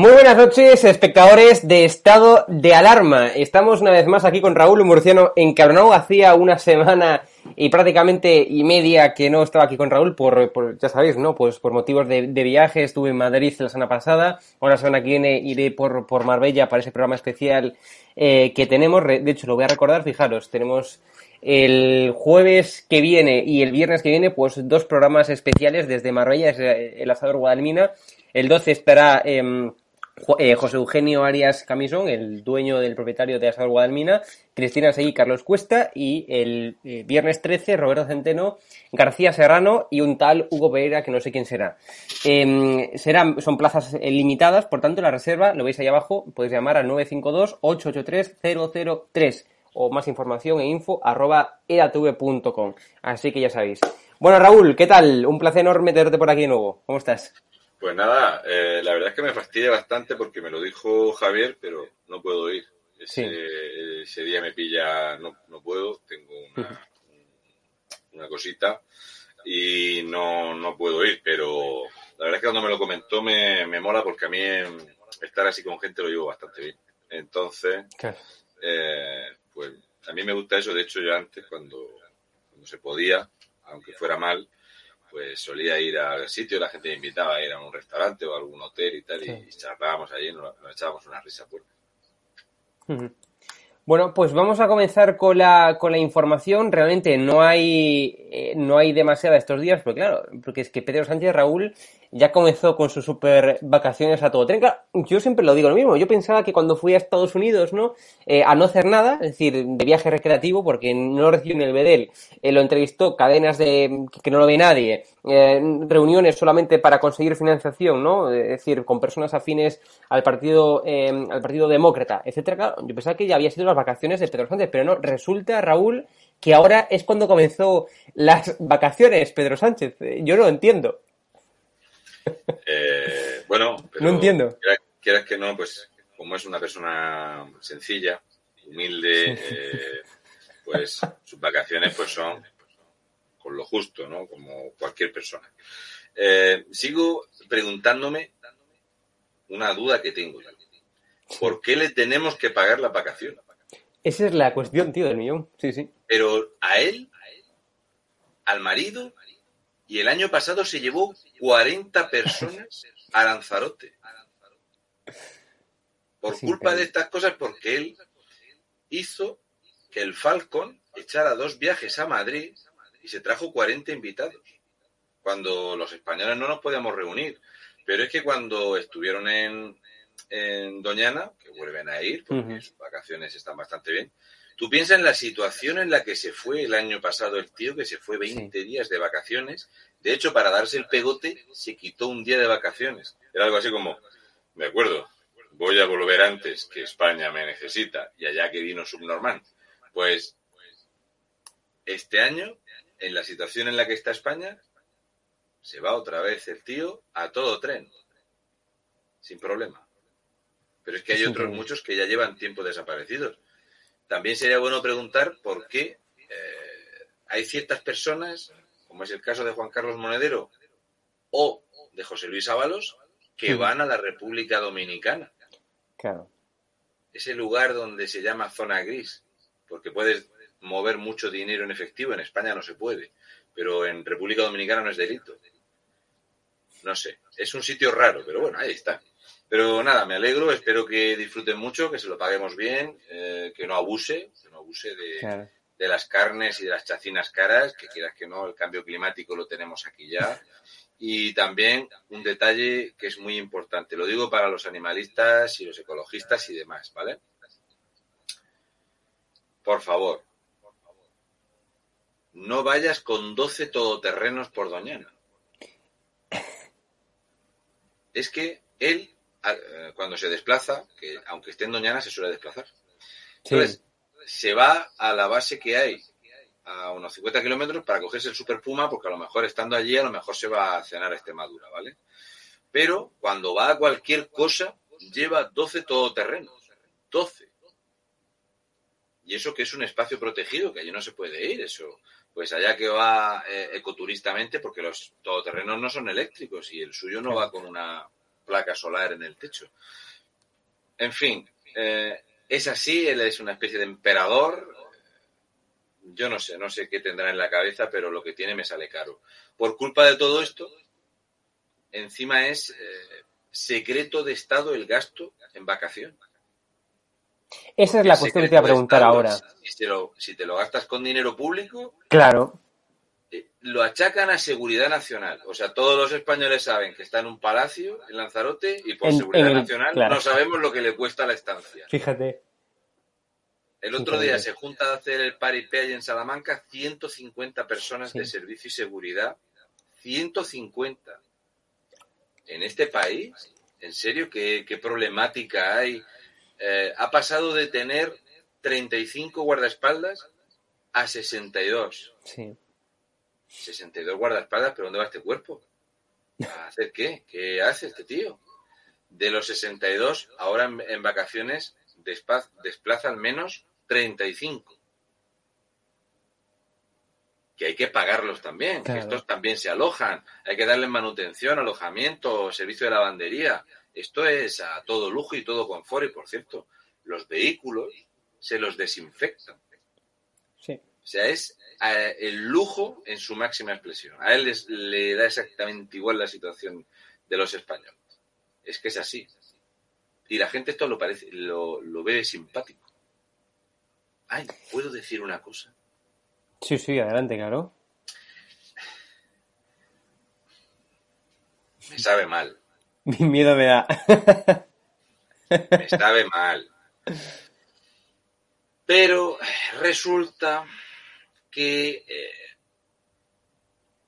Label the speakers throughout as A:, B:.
A: Muy buenas noches, espectadores de Estado de Alarma. Estamos una vez más aquí con Raúl Murciano encabronado. Hacía una semana y prácticamente y media que no estaba aquí con Raúl por, ya sabéis, ¿no? Pues por motivos de, viaje. Estuve en Madrid la semana pasada. Ahora semana que viene iré por, por Marbella para ese programa especial eh, que tenemos. De hecho, lo voy a recordar. Fijaros, tenemos el jueves que viene y el viernes que viene, pues dos programas especiales desde Marbella, el asador Guadalmina. El 12 estará em, eh, José Eugenio Arias Camisón, el dueño del propietario de Asador Guadalmina, Cristina Seguí, Carlos Cuesta y el eh, viernes 13 Roberto Centeno, García Serrano y un tal Hugo Pereira que no sé quién será. Em, serán, son plazas eh, limitadas, por tanto la reserva, lo veis ahí abajo, podéis llamar al 952-883-003 o más información en info arroba edatv.com. Así que ya sabéis. Bueno, Raúl, ¿qué tal? Un placer enorme tenerte por aquí de nuevo. ¿Cómo estás?
B: Pues nada, eh, la verdad es que me fastidia bastante porque me lo dijo Javier, pero no puedo ir. Ese, día me pilla, no, no puedo, tengo una, una cosita y no, no puedo ir, pero la verdad es que cuando me lo comentó me, me mola porque a mí estar así con gente lo llevo bastante bien. Entonces, eh, pues a mí me gusta eso. De hecho, yo antes, cuando, cuando se podía, aunque fuera mal, pues solía ir al sitio, la gente me invitaba a ir a un restaurante o a algún hotel y tal, y charlábamos allí nos, echábamos una risa fuerte.
A: Bueno, pues vamos a comenzar con la, con la información. Realmente no hay, eh, no hay demasiada estos días, porque claro, porque es que Pedro Sánchez Raúl ya comenzó con sus super vacaciones a todo tren. yo siempre lo digo lo mismo. Yo pensaba que cuando fui a Estados Unidos, ¿no? Eh, a no hacer nada, es decir, de viaje recreativo, porque no recibió en el Bedel, eh, lo entrevistó cadenas de que no lo ve nadie, eh, reuniones solamente para conseguir financiación, ¿no? Es decir, con personas afines al partido, al partido demócrata, etcétera. yo pensaba que ya había sido las vacaciones de Pedro Sánchez, pero no. Resulta, Raúl, que ahora es cuando comenzó las vacaciones Pedro Sánchez. Yo no lo entiendo.
B: Eh, bueno,
A: pero no entiendo.
B: Quieras, que no, pues como es una persona sencilla, humilde, eh, pues sus vacaciones pues son con lo justo, ¿no? Como cualquier persona. Eh, sigo preguntándome una duda que tengo. ¿Por qué le tenemos que pagar la vacación?
A: Esa es la cuestión, tío, del millón. Sí, sí.
B: Pero a él, al marido, y el año pasado se llevó 40 personas a Lanzarote. Por culpa de estas cosas, porque él hizo que el Falcon echara dos viajes a Madrid y se trajo 40 invitados. Cuando los españoles no nos podíamos reunir. Pero es que cuando estuvieron en, Doñana, que vuelven a ir, porque sus vacaciones están bastante bien, Tú piensas en la situación en la que se fue el año pasado el tío, que se fue 20 días de vacaciones. De hecho, para darse el pegote, se quitó un día de vacaciones. Era algo así como, me acuerdo, voy a volver antes que España me necesita y allá que vino subnormal. Pues este año, en la situación en la que está España, se va otra vez el tío a todo tren, sin problema. Pero es que hay otros muchos que ya llevan tiempo desaparecidos. También sería bueno preguntar por qué eh, hay ciertas personas, como es el caso de Juan Carlos Monedero o de José Luis Ábalos, que van a la República Dominicana.
A: Claro.
B: Ese lugar donde se llama zona gris, porque puedes mover mucho dinero en efectivo, en España no se puede, pero en República Dominicana no es delito. No sé, es un sitio raro, pero bueno, ahí está. Pero nada, me alegro, espero que disfruten mucho, que se lo paguemos bien, eh, que no abuse, que no abuse de, de, las carnes y de las chacinas caras, que quieras que no, el cambio climático lo tenemos aquí ya. Y también un detalle que es muy importante, lo digo para los animalistas y los ecologistas y demás, ¿vale? Por favor, no vayas con 12 todoterrenos por Doñana. Es que él cuando se desplaza, que aunque esté en Doñana se suele desplazar. Entonces, se va a la base que hay a unos 50 kilómetros para cogerse el Super Puma, porque a lo mejor estando allí, a lo mejor se va a cenar a Extremadura, ¿vale? Pero cuando va a cualquier cosa, lleva 12 todoterrenos. 12. Y eso que es un espacio protegido, que allí no se puede ir, eso. Pues allá que va eh, ecoturistamente, porque los todoterrenos no son eléctricos y el suyo no va con una placa solar en el techo. En fin, eh, es así, él es una especie de emperador. Yo no sé, no sé qué tendrá en la cabeza, pero lo que tiene me sale caro. Por culpa de todo esto, encima es eh, secreto de Estado el gasto en vacación.
A: Esa es la cuestión que te iba a preguntar ahora.
B: Si te, lo, si te lo gastas con dinero público,
A: Claro,
B: lo achacan a seguridad nacional. O sea, todos los españoles saben que está en un palacio en Lanzarote y por
A: En-
B: seguridad
A: en el-
B: nacional
A: claro.
B: no sabemos lo que le cuesta la estancia.
A: fíjate.
B: El otro día se junta a hacer el paripé en Salamanca 150 personas
A: Sí.
B: de servicio y seguridad. 150. En este país, ¿en serio qué, qué problemática hay? Eh, ha pasado de tener 35 guardaespaldas a 62.
A: Sí.
B: 62 guardaespaldas, pero ¿dónde va este cuerpo? ¿A hacer qué? ¿Qué hace este tío? De los 62, ahora en, en vacaciones despa- desplaza al menos 35. Que hay que pagarlos también,
A: Claro.
B: que estos también se alojan, hay que darles manutención, alojamiento, servicio de lavandería. Esto es a todo lujo y todo confort. Y por cierto, los vehículos se los desinfectan.
A: Sí.
B: O sea, es eh, el lujo en su máxima expresión. A él les- le da exactamente igual la situación de los españoles. Es que es así. Y la gente esto lo parece, lo, lo ve simpático. Ay, ¿puedo decir una cosa?
A: Sí, sí, adelante, claro.
B: Me sabe mal.
A: Mi miedo me da.
B: Me sabe mal. Pero resulta que eh,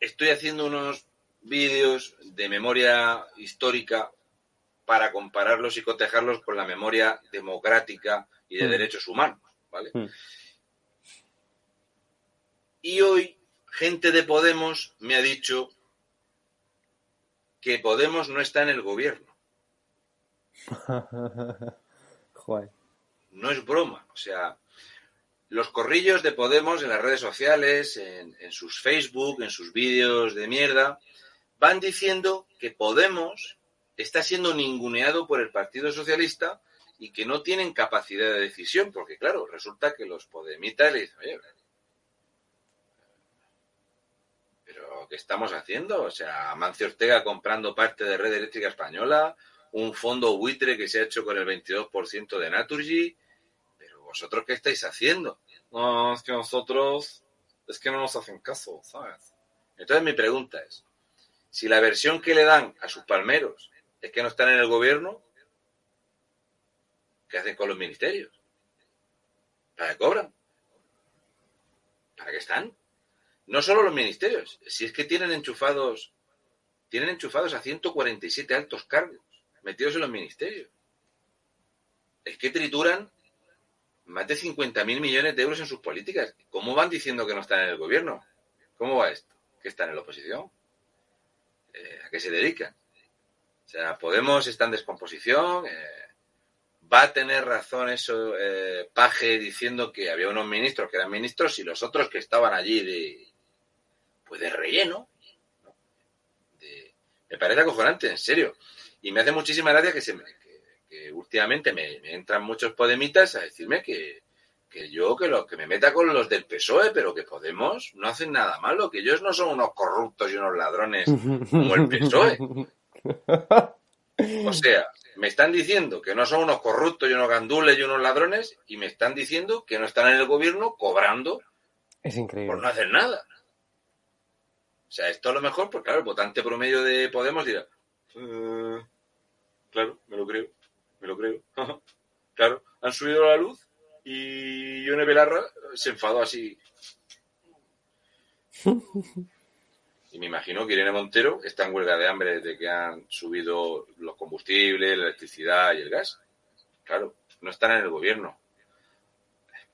B: estoy haciendo unos vídeos de memoria histórica para compararlos y cotejarlos con la memoria democrática y de
A: Mm.
B: derechos humanos, ¿vale?
A: Mm.
B: Y hoy gente de Podemos me ha dicho que Podemos no está en el gobierno.
A: Joder.
B: no es broma. O sea, los corrillos de Podemos en las redes sociales, en, sus Facebook, en sus vídeos de mierda, van diciendo que Podemos está siendo ninguneado por el Partido Socialista y que no tienen capacidad de decisión, porque claro, resulta que los podemitas le dicen, oye, pero ¿qué estamos haciendo? O sea, Amancio Ortega comprando parte de Red Eléctrica Española, un fondo buitre que se ha hecho con el 22% de Naturgy, vosotros qué estáis haciendo? No, es que nosotros, es que no nos hacen caso, ¿sabes? Entonces mi pregunta es, si la versión que le dan a sus palmeros es que no están en el gobierno, ¿qué hacen con los ministerios? ¿Para qué cobran? ¿Para qué están? No solo los ministerios, si es que tienen enchufados, tienen enchufados a 147 altos cargos metidos en los ministerios. Es que trituran más de 50.000 millones de euros en sus políticas. ¿Cómo van diciendo que no están en el gobierno? ¿Cómo va esto? ¿Que están en la oposición? Eh, ¿A qué se dedican? O sea, Podemos está en descomposición. eh, va a tener razón eso, eh, Paje, diciendo que había unos ministros que eran ministros y los otros que estaban allí de, pues de relleno. me parece acojonante, en serio. Y me hace muchísima gracia que, se me- últimamente me, me entran muchos podemitas a decirme que, que yo que, lo, que me meta con los del PSOE, pero que Podemos no hacen nada malo, que ellos no son unos corruptos y unos ladrones como el PSOE. O sea, me están diciendo que no son unos corruptos y unos gandules y unos ladrones y me están diciendo que no están en el gobierno cobrando
A: Es
B: por
A: increíble.
B: no hacer nada. O sea, esto a lo mejor, pues claro, el votante promedio de Podemos dirá, "Eh, claro, me lo creo, me lo creo. claro, han subido la luz y Ione Belarra se enfadó así. Y me imagino que Irene Montero está en huelga de hambre desde que han subido los combustibles, la electricidad y el gas. Claro, no están en el gobierno.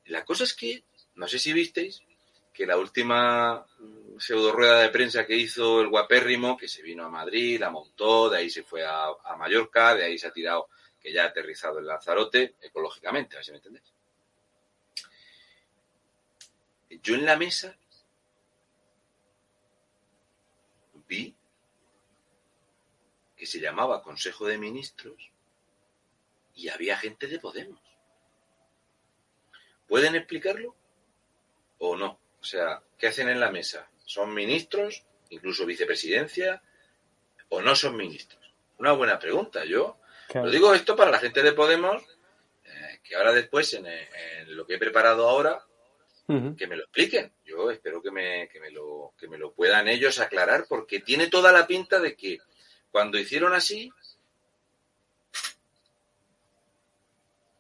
B: La cosa es que, no sé si visteis, que la última mm, pseudo rueda de prensa que hizo el guapérrimo, que se vino a Madrid, la montó, de ahí se fue a, a Mallorca, de ahí se ha tirado, que ya ha aterrizado en Lanzarote, ecológicamente, a ver si me entendéis. Yo en la mesa vi que se llamaba Consejo de Ministros y había gente de Podemos. ¿Pueden explicarlo o no? O sea, ¿qué hacen en la mesa? ¿Son ministros, incluso vicepresidencia, o no son ministros? Una buena pregunta. Yo lo digo esto para la gente de Podemos, eh, que ahora después, en, en, lo que he preparado ahora, que me lo expliquen. Yo espero que me, que, me lo, que me lo puedan ellos aclarar, porque tiene toda la pinta de que cuando hicieron así,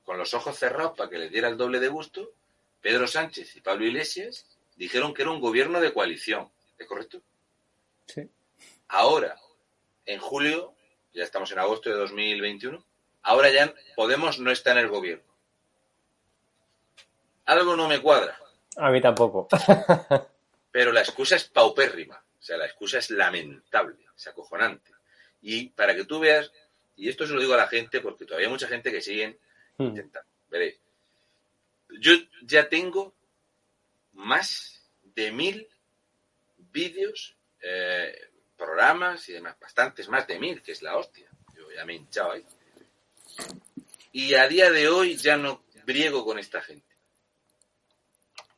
B: con los ojos cerrados para que les diera el doble de gusto, Pedro Sánchez y Pablo Iglesias dijeron que era un gobierno de coalición. ¿Es correcto?
A: Sí.
B: Ahora, en julio, ya estamos en agosto de 2021, ahora ya Podemos no está en el gobierno. Algo no me cuadra.
A: A mí tampoco.
B: Pero la excusa es paupérrima. O sea, la excusa es lamentable, es acojonante. Y para que tú veas, y esto se lo digo a la gente porque todavía hay mucha gente que sigue hmm. intentando. Veréis. Yo ya tengo más de mil vídeos, eh, programas y demás, bastantes más de mil, que es la hostia. Yo ya me he hinchado ahí. Y a día de hoy ya no briego con esta gente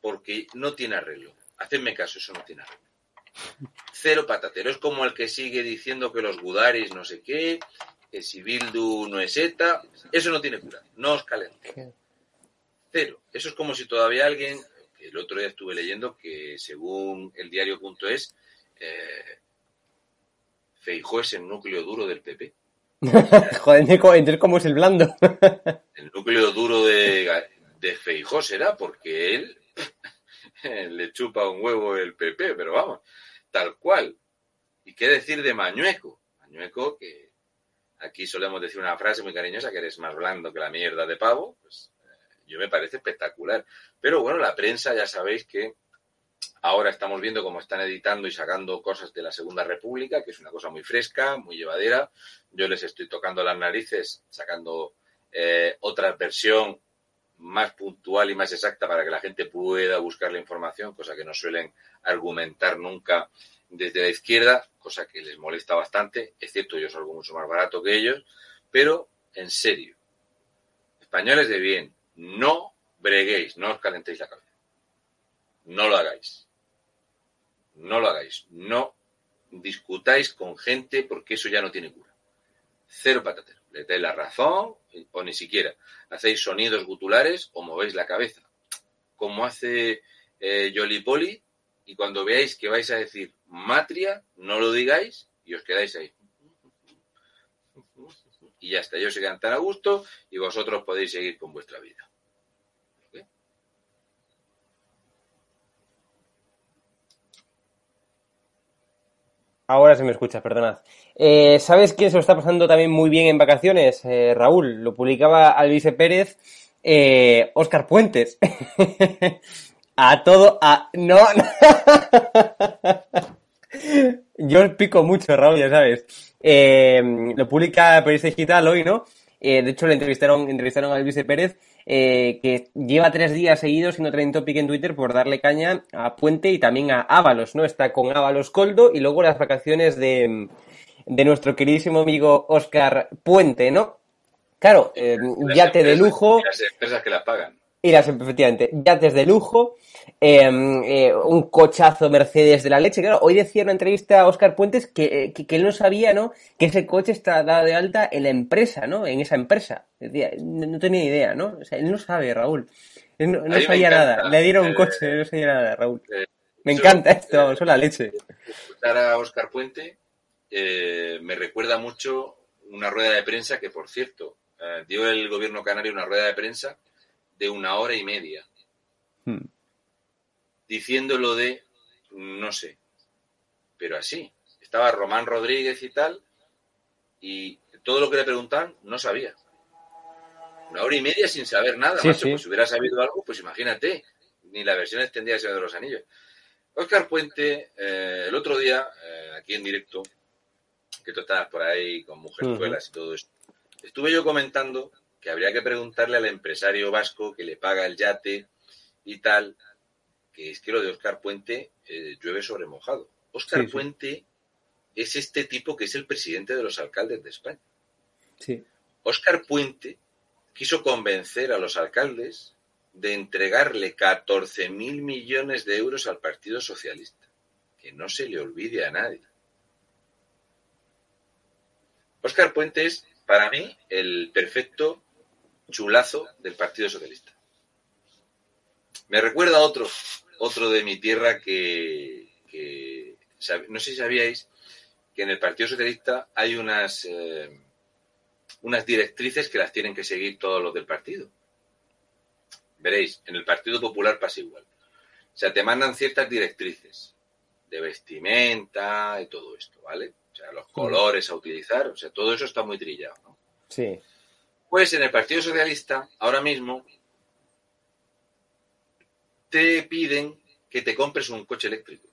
B: porque no tiene arreglo. Hacedme caso, eso no tiene arreglo. Cero patatero. Es como el que sigue diciendo que los gudaris no sé qué, que si Bildu no es ETA. Eso no tiene cura. No os calente. Cero. Eso es como si todavía alguien, el otro día estuve leyendo que según el diario.es, eh, Feijó es el núcleo duro del PP.
A: Joder, entonces cómo es el blando.
B: el núcleo duro de, de Feijó será porque él le chupa un huevo el PP, pero vamos, tal cual. ¿Y qué decir de Mañueco? Mañueco, que aquí solemos decir una frase muy cariñosa, que eres más blando que la mierda de pavo, pues eh, yo me parece espectacular. Pero bueno, la prensa ya sabéis que ahora estamos viendo cómo están editando y sacando cosas de la Segunda República, que es una cosa muy fresca, muy llevadera. Yo les estoy tocando las narices, sacando eh, otra versión más puntual y más exacta para que la gente pueda buscar la información, cosa que no suelen argumentar nunca desde la izquierda, cosa que les molesta bastante, es cierto, yo salgo mucho más barato que ellos, pero en serio, españoles de bien, no breguéis, no os calentéis la cabeza, no lo hagáis, no lo hagáis, no discutáis con gente porque eso ya no tiene cura, cero patatero le dais la razón o ni siquiera. Hacéis sonidos gutulares o movéis la cabeza. Como hace eh, Poli y cuando veáis que vais a decir matria, no lo digáis y os quedáis ahí. Y ya está, ellos se quedan a gusto y vosotros podéis seguir con vuestra vida.
A: Ahora se me escucha, perdonad. Eh, ¿Sabes quién se lo está pasando también muy bien en vacaciones? Eh, Raúl, lo publicaba Alvise Pérez, eh, Oscar Puentes. a todo, a... No, Yo pico mucho, Raúl, ya sabes. lo publica Periodista Digital hoy, ¿no? de hecho, le entrevistaron, entrevistaron a Alvise Pérez eh, que lleva tres días seguidos siendo trending topic en Twitter por darle caña a Puente y también a Ábalos, ¿no? Está con Ábalos Coldo y luego las vacaciones de, de nuestro queridísimo amigo Oscar Puente, ¿no? Claro, eh, yate de lujo.
B: las empresas que las pagan.
A: Y las, efectivamente, yates de lujo, em, eh, un cochazo Mercedes de la leche. Claro, hoy decía en una entrevista a Oscar Puentes que, que, él no sabía, ¿no? Que ese coche está dado de alta en la empresa, ¿no? En esa empresa. Decía, no, tenía idea, ¿no? O sea, él no sabe, Raúl. Él no, sabía nada. Le dieron un coche, no sabía nada, Raúl. Eh, me encanta esto, eso la leche.
B: Escuchar a Oscar Puente eh, me recuerda mucho una rueda de prensa que, por cierto, dio el gobierno canario una rueda de prensa de una hora y media. Hmm. Diciéndolo de, no sé, pero así. Estaba Román Rodríguez y tal, y todo lo que le preguntaban no sabía. Una hora y media sin saber nada, Pues si hubiera sabido algo, pues imagínate, ni la versión extendida de los Anillos. Oscar Puente, eh, el otro día, eh, aquí en directo, que tú estabas por ahí con mujerzuelas y todo esto, estuve yo comentando que habría que preguntarle al empresario vasco que le paga el yate y tal, que es que lo de Oscar Puente eh, llueve sobre mojado. Oscar Puente es este tipo que es el presidente de los alcaldes de España.
A: Sí.
B: Óscar Puente quiso convencer a los alcaldes de entregarle 14 mil millones de euros al Partido Socialista. Que no se le olvide a nadie. Óscar Puente es, para mí, el perfecto chulazo del Partido Socialista. Me recuerda a otro, otro de mi tierra que, que no sé si sabíais que en el Partido Socialista hay unas, eh, unas directrices que las tienen que seguir todos los del partido. Veréis, en el Partido Popular pasa igual. O sea, te mandan ciertas directrices de vestimenta y todo esto, ¿vale? O sea, los colores a utilizar, o sea, todo eso está muy trillado, ¿no?
A: Sí.
B: Pues en el Partido Socialista, ahora mismo, te piden que te compres un coche eléctrico.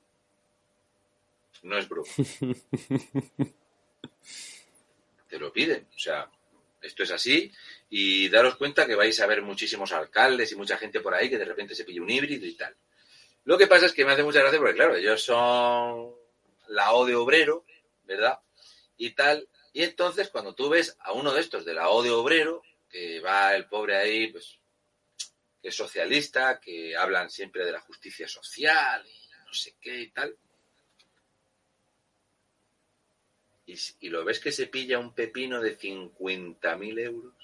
B: No es broma. te lo piden. O sea, esto es así. Y daros cuenta que vais a ver muchísimos alcaldes y mucha gente por ahí que de repente se pilla un híbrido y tal. Lo que pasa es que me hace mucha gracia porque, claro, ellos son la O de obrero, ¿verdad? Y tal. Y entonces, cuando tú ves a uno de estos de la O de obrero, que va el pobre ahí, pues, que es socialista, que hablan siempre de la justicia social y no sé qué y tal. Y, y lo ves que se pilla un pepino de 50.000 euros,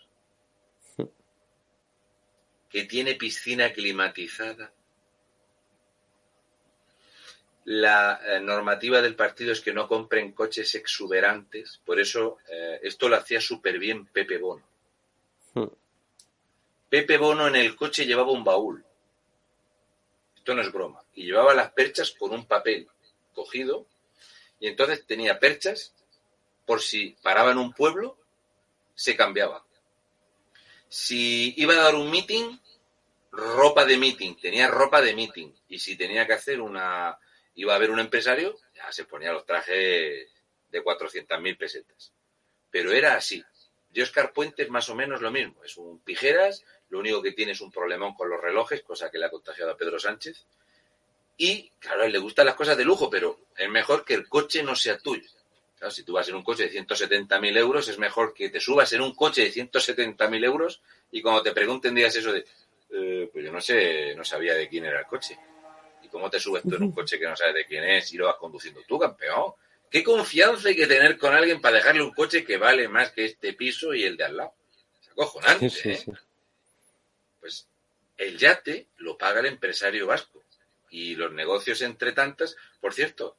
B: que tiene piscina climatizada, la eh, normativa del partido es que no compren coches exuberantes, por eso eh, esto lo hacía súper bien Pepe Bono.
A: Hmm.
B: Pepe Bono en el coche llevaba un baúl. Esto no es broma. Y llevaba las perchas con un papel cogido. Y entonces tenía perchas por si paraba en un pueblo, se cambiaba. Si iba a dar un meeting, ropa de meeting. Tenía ropa de meeting. Y si tenía que hacer una, iba a haber un empresario, ya se ponía los trajes de 400.000 pesetas. Pero era así. Y Oscar Puente es más o menos lo mismo. Es un pijeras, lo único que tiene es un problemón con los relojes, cosa que le ha contagiado a Pedro Sánchez. Y, claro, a él le gustan las cosas de lujo, pero es mejor que el coche no sea tuyo. Claro, si tú vas en un coche de 170.000 euros, es mejor que te subas en un coche de 170.000 euros y cuando te pregunten digas eso de, eh, pues yo no sé, no sabía de quién era el coche. ¿Cómo te subes tú en un coche que no sabes de quién es y lo vas conduciendo tú, campeón? ¿Qué confianza hay que tener con alguien para dejarle un coche que vale más que este piso y el de al lado? Es acojonante, ¿eh? Pues el yate lo paga el empresario vasco. Y los negocios entre tantas, por cierto,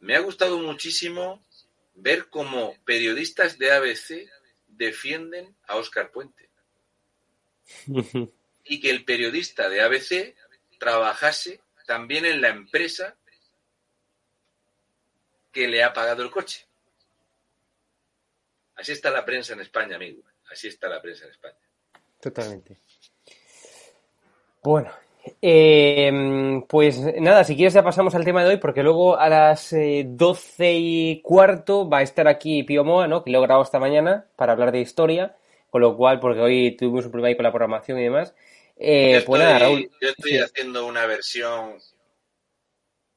B: me ha gustado muchísimo ver cómo periodistas de ABC defienden a Óscar Puente. y que el periodista de ABC trabajase también en la empresa que le ha pagado el coche. Así está la prensa en España, amigo. Así está la prensa en España.
A: Totalmente. Bueno, eh, pues nada, si quieres ya pasamos al tema de hoy, porque luego a las eh, doce y cuarto va a estar aquí Pío Moa, ¿no? Que lo grabado esta mañana para hablar de historia, con lo cual, porque hoy tuvimos un problema ahí con la programación y demás, eh,
B: yo,
A: pues
B: estoy,
A: nada, Raúl.
B: yo estoy haciendo una versión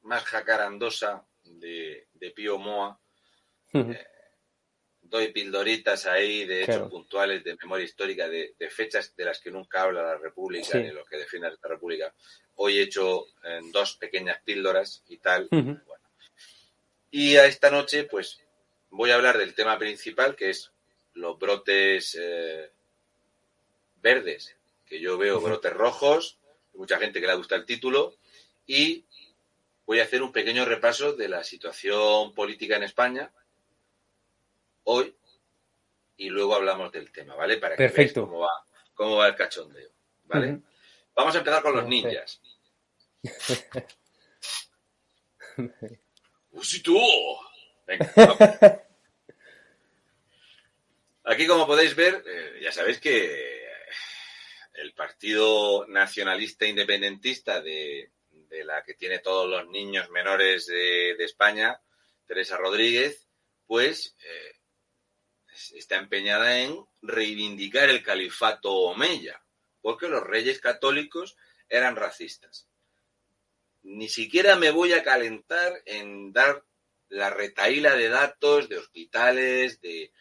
B: más jacarandosa de, de Pío Moa. Eh, doy pildoritas ahí de hechos
A: Claro.
B: puntuales de memoria histórica, de, de fechas de las que nunca habla la República
A: Sí.
B: ni los que defienden esta República. Hoy he hecho eh, dos pequeñas píldoras y tal. Bueno. Y a esta noche, pues, voy a hablar del tema principal, que es los brotes eh, verdes, que yo veo brotes rojos, mucha gente que le gusta el título, y voy a hacer un pequeño repaso de la situación política en España hoy y luego hablamos del tema, ¿vale? Para que veáis
A: Perfecto.
B: cómo va, cómo va el cachondeo, ¿vale? Vamos a empezar con los ninjas. ¡Usito! Venga, vamos. Aquí, como podéis ver, eh, ya sabéis que el Partido Nacionalista Independentista de, la que tiene todos los niños menores de, de España, Teresa Rodríguez, pues eh, está empeñada en reivindicar el califato omeya, porque los reyes católicos eran racistas. Ni siquiera me voy a calentar en dar la retaíla de datos de hospitales, de,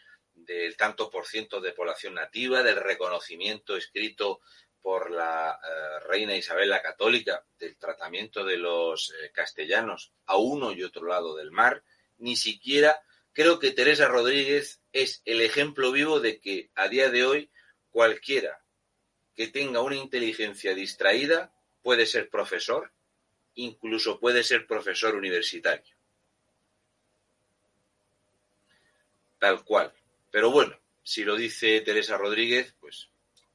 B: del tanto por ciento de población nativa, del reconocimiento escrito por la eh, reina Isabel la Católica del tratamiento de los eh, castellanos a uno y otro lado del mar, ni siquiera creo que Teresa Rodríguez es el ejemplo vivo de que a día de hoy cualquiera que tenga una inteligencia distraída puede ser profesor, incluso puede ser profesor universitario. Tal cual. Pero bueno, si lo dice Teresa Rodríguez, pues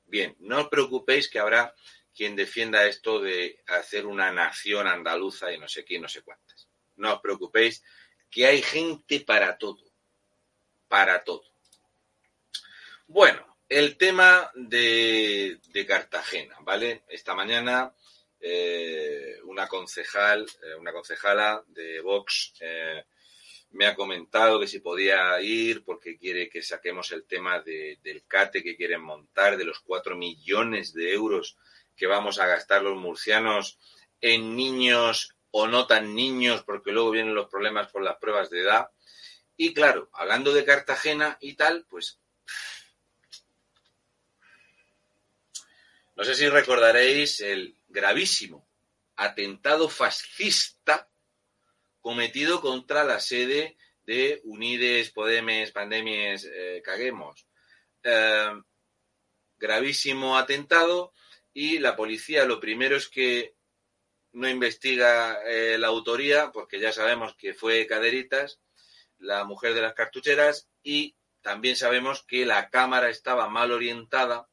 B: bien, no os preocupéis que habrá quien defienda esto de hacer una nación andaluza y no sé qué, no sé cuántas. No os preocupéis que hay gente para todo. Para todo. Bueno, el tema de, Cartagena, ¿vale? Esta mañana eh, una concejal, eh, una concejala de Vox eh, me ha comentado que si podía ir porque quiere que saquemos el tema del CATE que quieren montar, de los cuatro millones de euros que vamos a gastar los murcianos en niños o no tan niños, porque luego vienen los problemas con las pruebas de edad. Y claro, hablando de Cartagena y tal, pues no sé si recordaréis el gravísimo atentado fascista cometido contra la sede de Unides, Podemes, Pandemies, eh, Caguemos. Eh, gravísimo atentado y la policía lo primero es que no investiga eh, la autoría, porque ya sabemos que fue Caderitas, la mujer de las cartucheras, y también sabemos que la cámara estaba mal orientada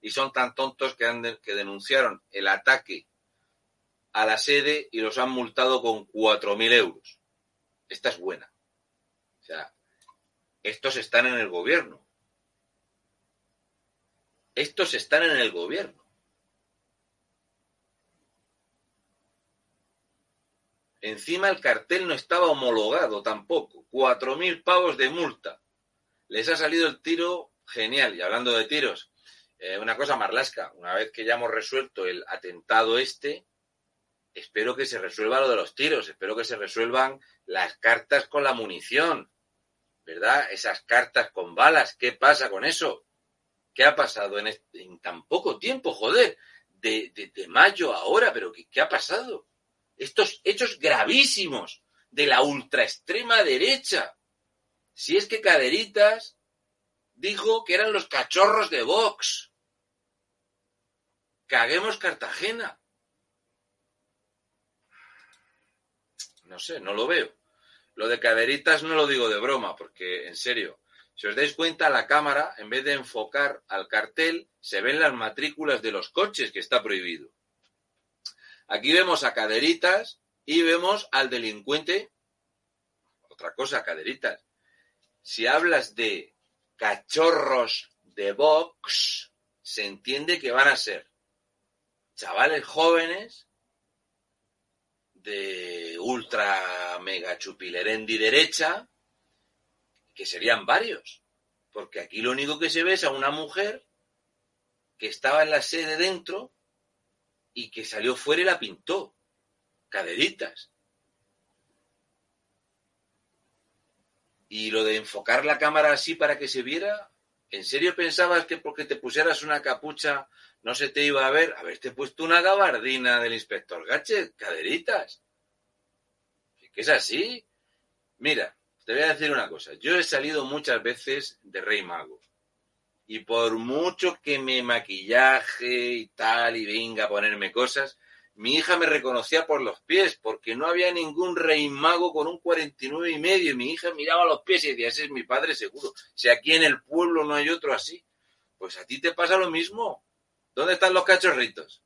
B: y son tan tontos que, han que denunciaron el ataque a la sede y los han multado con 4.000 euros. Esta es buena. O sea, estos están en el gobierno. Estos están en el gobierno. Encima el cartel no estaba homologado tampoco. 4.000 pavos de multa. Les ha salido el tiro genial. Y hablando de tiros, eh, una cosa marlasca. Una vez que ya hemos resuelto el atentado este, espero que se resuelva lo de los tiros, espero que se resuelvan las cartas con la munición, ¿verdad? Esas cartas con balas, ¿qué pasa con eso? ¿Qué ha pasado en, tan poco tiempo, joder? De, mayo ahora, pero ¿qué, ¿qué ha pasado? Estos hechos gravísimos de la ultra extrema derecha. Si es que Caderitas dijo que eran los cachorros de Vox. Caguemos Cartagena. No sé, no lo veo. Lo de caderitas no lo digo de broma, porque en serio, si os dais cuenta, la cámara, en vez de enfocar al cartel, se ven las matrículas de los coches, que está prohibido. Aquí vemos a caderitas y vemos al delincuente. Otra cosa, caderitas. Si hablas de cachorros de box, se entiende que van a ser chavales jóvenes de ultra mega chupilerendi derecha, que serían varios. Porque aquí lo único que se ve es a una mujer que estaba en la sede dentro y que salió fuera y la pintó. Caderitas. Y lo de enfocar la cámara así para que se viera, ¿en serio pensabas que porque te pusieras una capucha no se te iba a ver haberte puesto una gabardina del inspector Gachet, caderitas. ¿Que es así? Mira, te voy a decir una cosa. Yo he salido muchas veces de Rey Mago. Y por mucho que me maquillaje y tal, y venga a ponerme cosas, mi hija me reconocía por los pies, porque no había ningún rey mago con un 49 y medio. Y mi hija miraba los pies y decía, ese es mi padre seguro. Si aquí en el pueblo no hay otro así, pues a ti te pasa lo mismo. ¿Dónde están los cachorritos?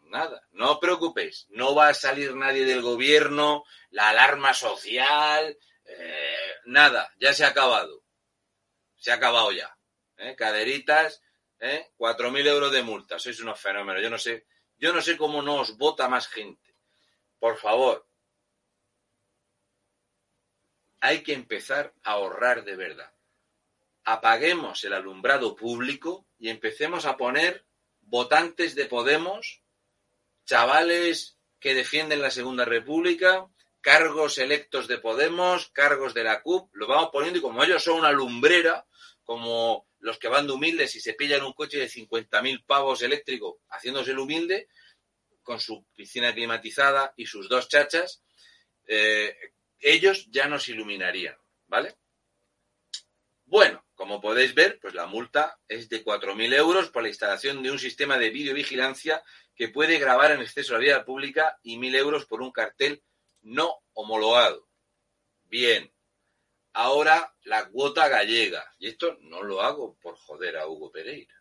B: Nada, no os preocupéis, no va a salir nadie del gobierno, la alarma social, eh, nada, ya se ha acabado. Se ha acabado ya. ¿eh? Caderitas, ¿eh? 4.000 euros de multa, sois unos fenómenos. Yo no sé, yo no sé cómo no os vota más gente. Por favor, hay que empezar a ahorrar de verdad apaguemos el alumbrado público y empecemos a poner votantes de Podemos, chavales que defienden la Segunda República, cargos electos de Podemos, cargos de la CUP, lo vamos poniendo y como ellos son una lumbrera, como los que van de humildes y se pillan un coche de 50.000 pavos eléctrico haciéndose el humilde, con su piscina climatizada y sus dos chachas, eh, ellos ya nos iluminarían, ¿vale? Bueno, como podéis ver, pues la multa es de 4.000 euros por la instalación de un sistema de videovigilancia que puede grabar en exceso la vida pública y 1.000 euros por un cartel no homologado. Bien, ahora la cuota gallega. Y esto no lo hago por joder a Hugo Pereira.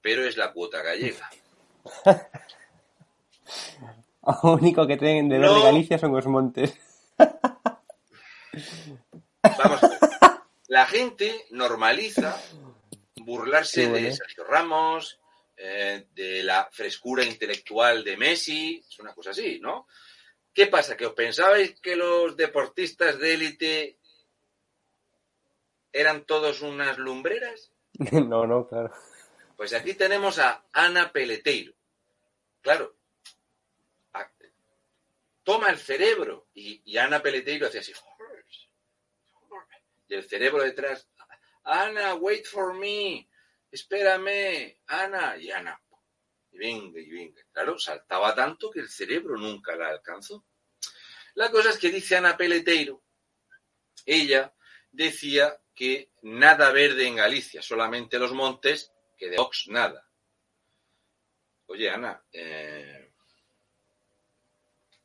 B: Pero es la cuota gallega.
A: Lo único que tienen de no. de Galicia son los montes.
B: Vamos a ver. La gente normaliza burlarse bueno. de Sergio Ramos, eh, de la frescura intelectual de Messi, es una cosa así, ¿no? ¿Qué pasa? ¿Que os pensabais que los deportistas de élite eran todos unas lumbreras?
A: No, no, claro.
B: Pues aquí tenemos a Ana Peleteiro. Claro, toma el cerebro. Y, y Ana Peleteiro hacía así. Y el cerebro detrás. Ana, wait for me. Espérame. Ana. Y Ana. Y venga, y venga. Claro, saltaba tanto que el cerebro nunca la alcanzó. La cosa es que dice Ana Peleteiro. Ella decía que nada verde en Galicia, solamente los montes, que de Ox nada. Oye, Ana, eh,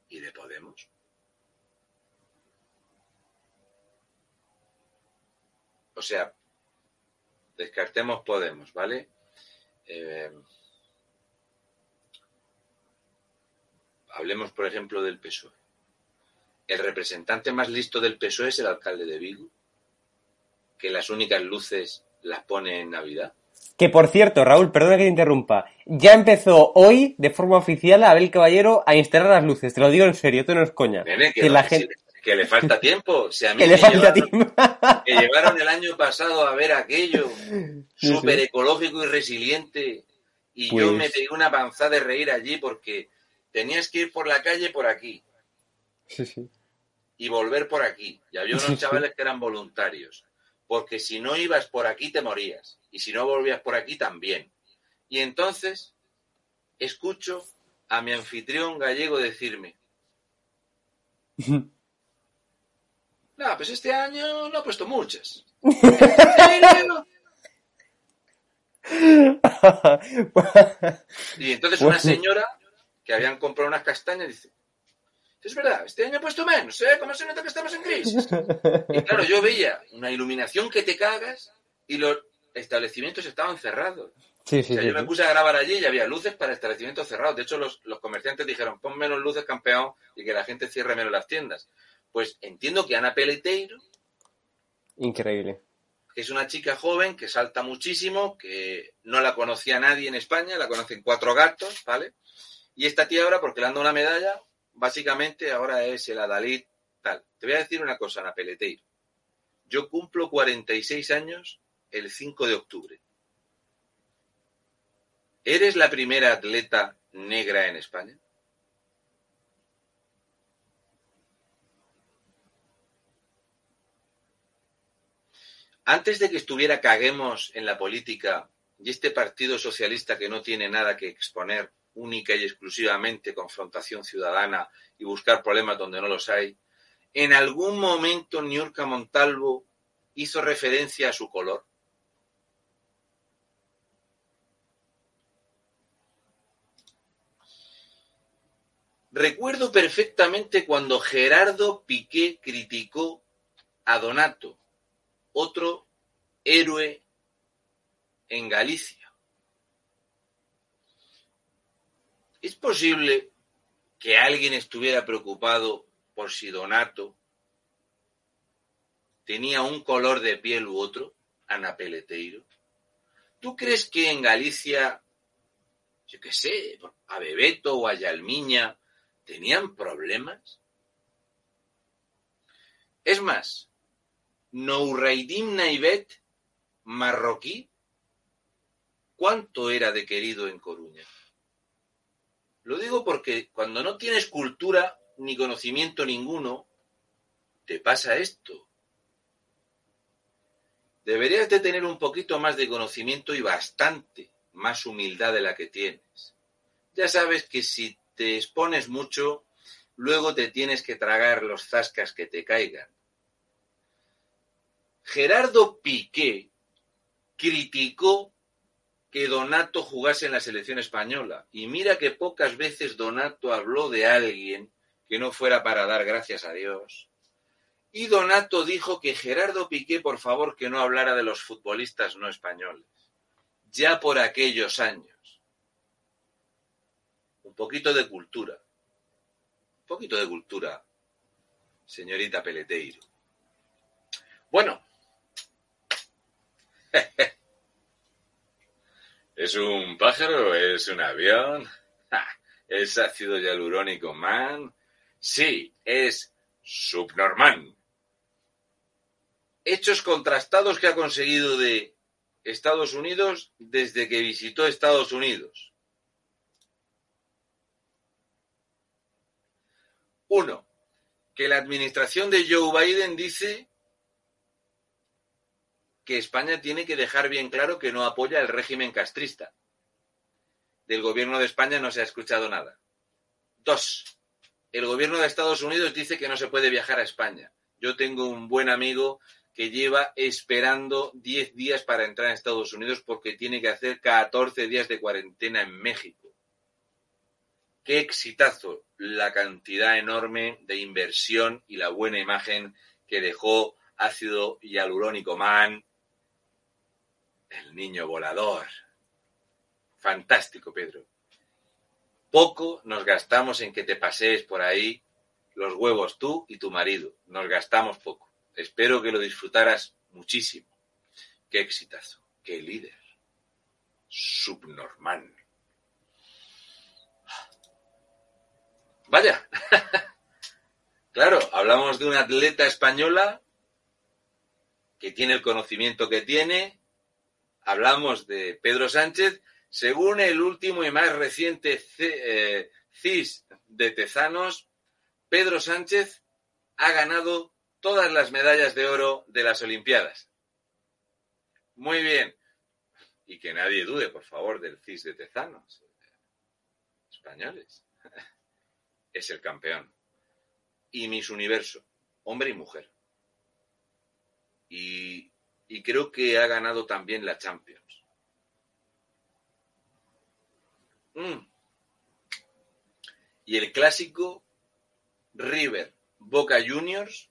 B: ¿y de Podemos? O sea, descartemos Podemos, ¿vale? Eh, hablemos, por ejemplo, del PSOE. El representante más listo del PSOE es el alcalde de Vigo, que las únicas luces las pone en Navidad.
A: Que por cierto, Raúl, perdona que te interrumpa, ya empezó hoy de forma oficial a Abel Caballero a instalar las luces, te lo digo en serio, esto no es coña.
B: Nene, que, que, la gente que le falta tiempo. Si a mí que le falta llevaron, tiempo. que llevaron el año pasado a ver aquello, súper ecológico y resiliente, y pues... yo me pegué una panzada de reír allí porque tenías que ir por la calle por aquí.
A: Sí, sí.
B: Y volver por aquí. Y había unos chavales que eran voluntarios. Porque si no ibas por aquí te morías. Y si no volvías por aquí también. Y entonces escucho a mi anfitrión gallego decirme, no, pues este año no he puesto muchas. y entonces una señora que habían comprado unas castañas dice, es verdad, este año he puesto menos, ¿eh? ¿Cómo se nota que estamos en crisis? Y claro, yo veía una iluminación que te cagas y los establecimientos estaban cerrados.
A: Sí, sí,
B: o sea,
A: sí,
B: yo me puse a grabar allí y había luces para establecimientos cerrados. De hecho, los, los comerciantes dijeron, pon menos luces, campeón, y que la gente cierre menos las tiendas. Pues entiendo que Ana Peleteiro.
A: Increíble.
B: Que es una chica joven que salta muchísimo, que no la conocía nadie en España, la conocen cuatro gatos, ¿vale? Y esta tía ahora, porque le han dado una medalla, básicamente ahora es el Adalid tal. Te voy a decir una cosa, Ana Peleteiro. Yo cumplo 46 años el 5 de octubre. ¿Eres la primera atleta negra en España? Antes de que estuviera Caguemos en la política y este Partido Socialista que no tiene nada que exponer, única y exclusivamente confrontación ciudadana y buscar problemas donde no los hay, en algún momento Niurka Montalvo hizo referencia a su color. Recuerdo perfectamente cuando Gerardo Piqué criticó a Donato otro héroe en Galicia. ¿Es posible que alguien estuviera preocupado por si Donato tenía un color de piel u otro, Ana Peleteiro? ¿Tú crees que en Galicia, yo qué sé, a Bebeto o a Yalmiña tenían problemas? Es más, Nourreidim Naibet, marroquí, ¿cuánto era de querido en Coruña? Lo digo porque cuando no tienes cultura ni conocimiento ninguno, te pasa esto. Deberías de tener un poquito más de conocimiento y bastante más humildad de la que tienes. Ya sabes que si te expones mucho, luego te tienes que tragar los zascas que te caigan. Gerardo Piqué criticó que Donato jugase en la selección española. Y mira que pocas veces Donato habló de alguien que no fuera para dar gracias a Dios. Y Donato dijo que Gerardo Piqué, por favor, que no hablara de los futbolistas no españoles. Ya por aquellos años. Un poquito de cultura. Un poquito de cultura, señorita Peleteiro. Bueno. ¿Es un pájaro? ¿Es un avión? ¿Es ácido hialurónico man? Sí, es subnormal. Hechos contrastados que ha conseguido de Estados Unidos desde que visitó Estados Unidos. Uno, que la administración de Joe Biden dice que España tiene que dejar bien claro que no apoya el régimen castrista. Del gobierno de España no se ha escuchado nada. Dos, el gobierno de Estados Unidos dice que no se puede viajar a España. Yo tengo un buen amigo que lleva esperando 10 días para entrar a Estados Unidos porque tiene que hacer 14 días de cuarentena en México. Qué exitazo la cantidad enorme de inversión y la buena imagen que dejó ácido hialurónico man, el niño volador. Fantástico, Pedro. Poco nos gastamos en que te pasees por ahí los huevos tú y tu marido. Nos gastamos poco. Espero que lo disfrutaras muchísimo. Qué exitazo. Qué líder. Subnormal. Vaya. claro, hablamos de una atleta española que tiene el conocimiento que tiene. Hablamos de Pedro Sánchez según el último y más reciente eh, CIS de Tezanos, Pedro Sánchez ha ganado todas las medallas de oro de las Olimpiadas. Muy bien. Y que nadie dude, por favor, del CIS de Tezanos. Españoles. Es el campeón. Y Miss Universo, hombre y mujer. Y, y creo que ha ganado también la Champions. Mm. Y el clásico River Boca Juniors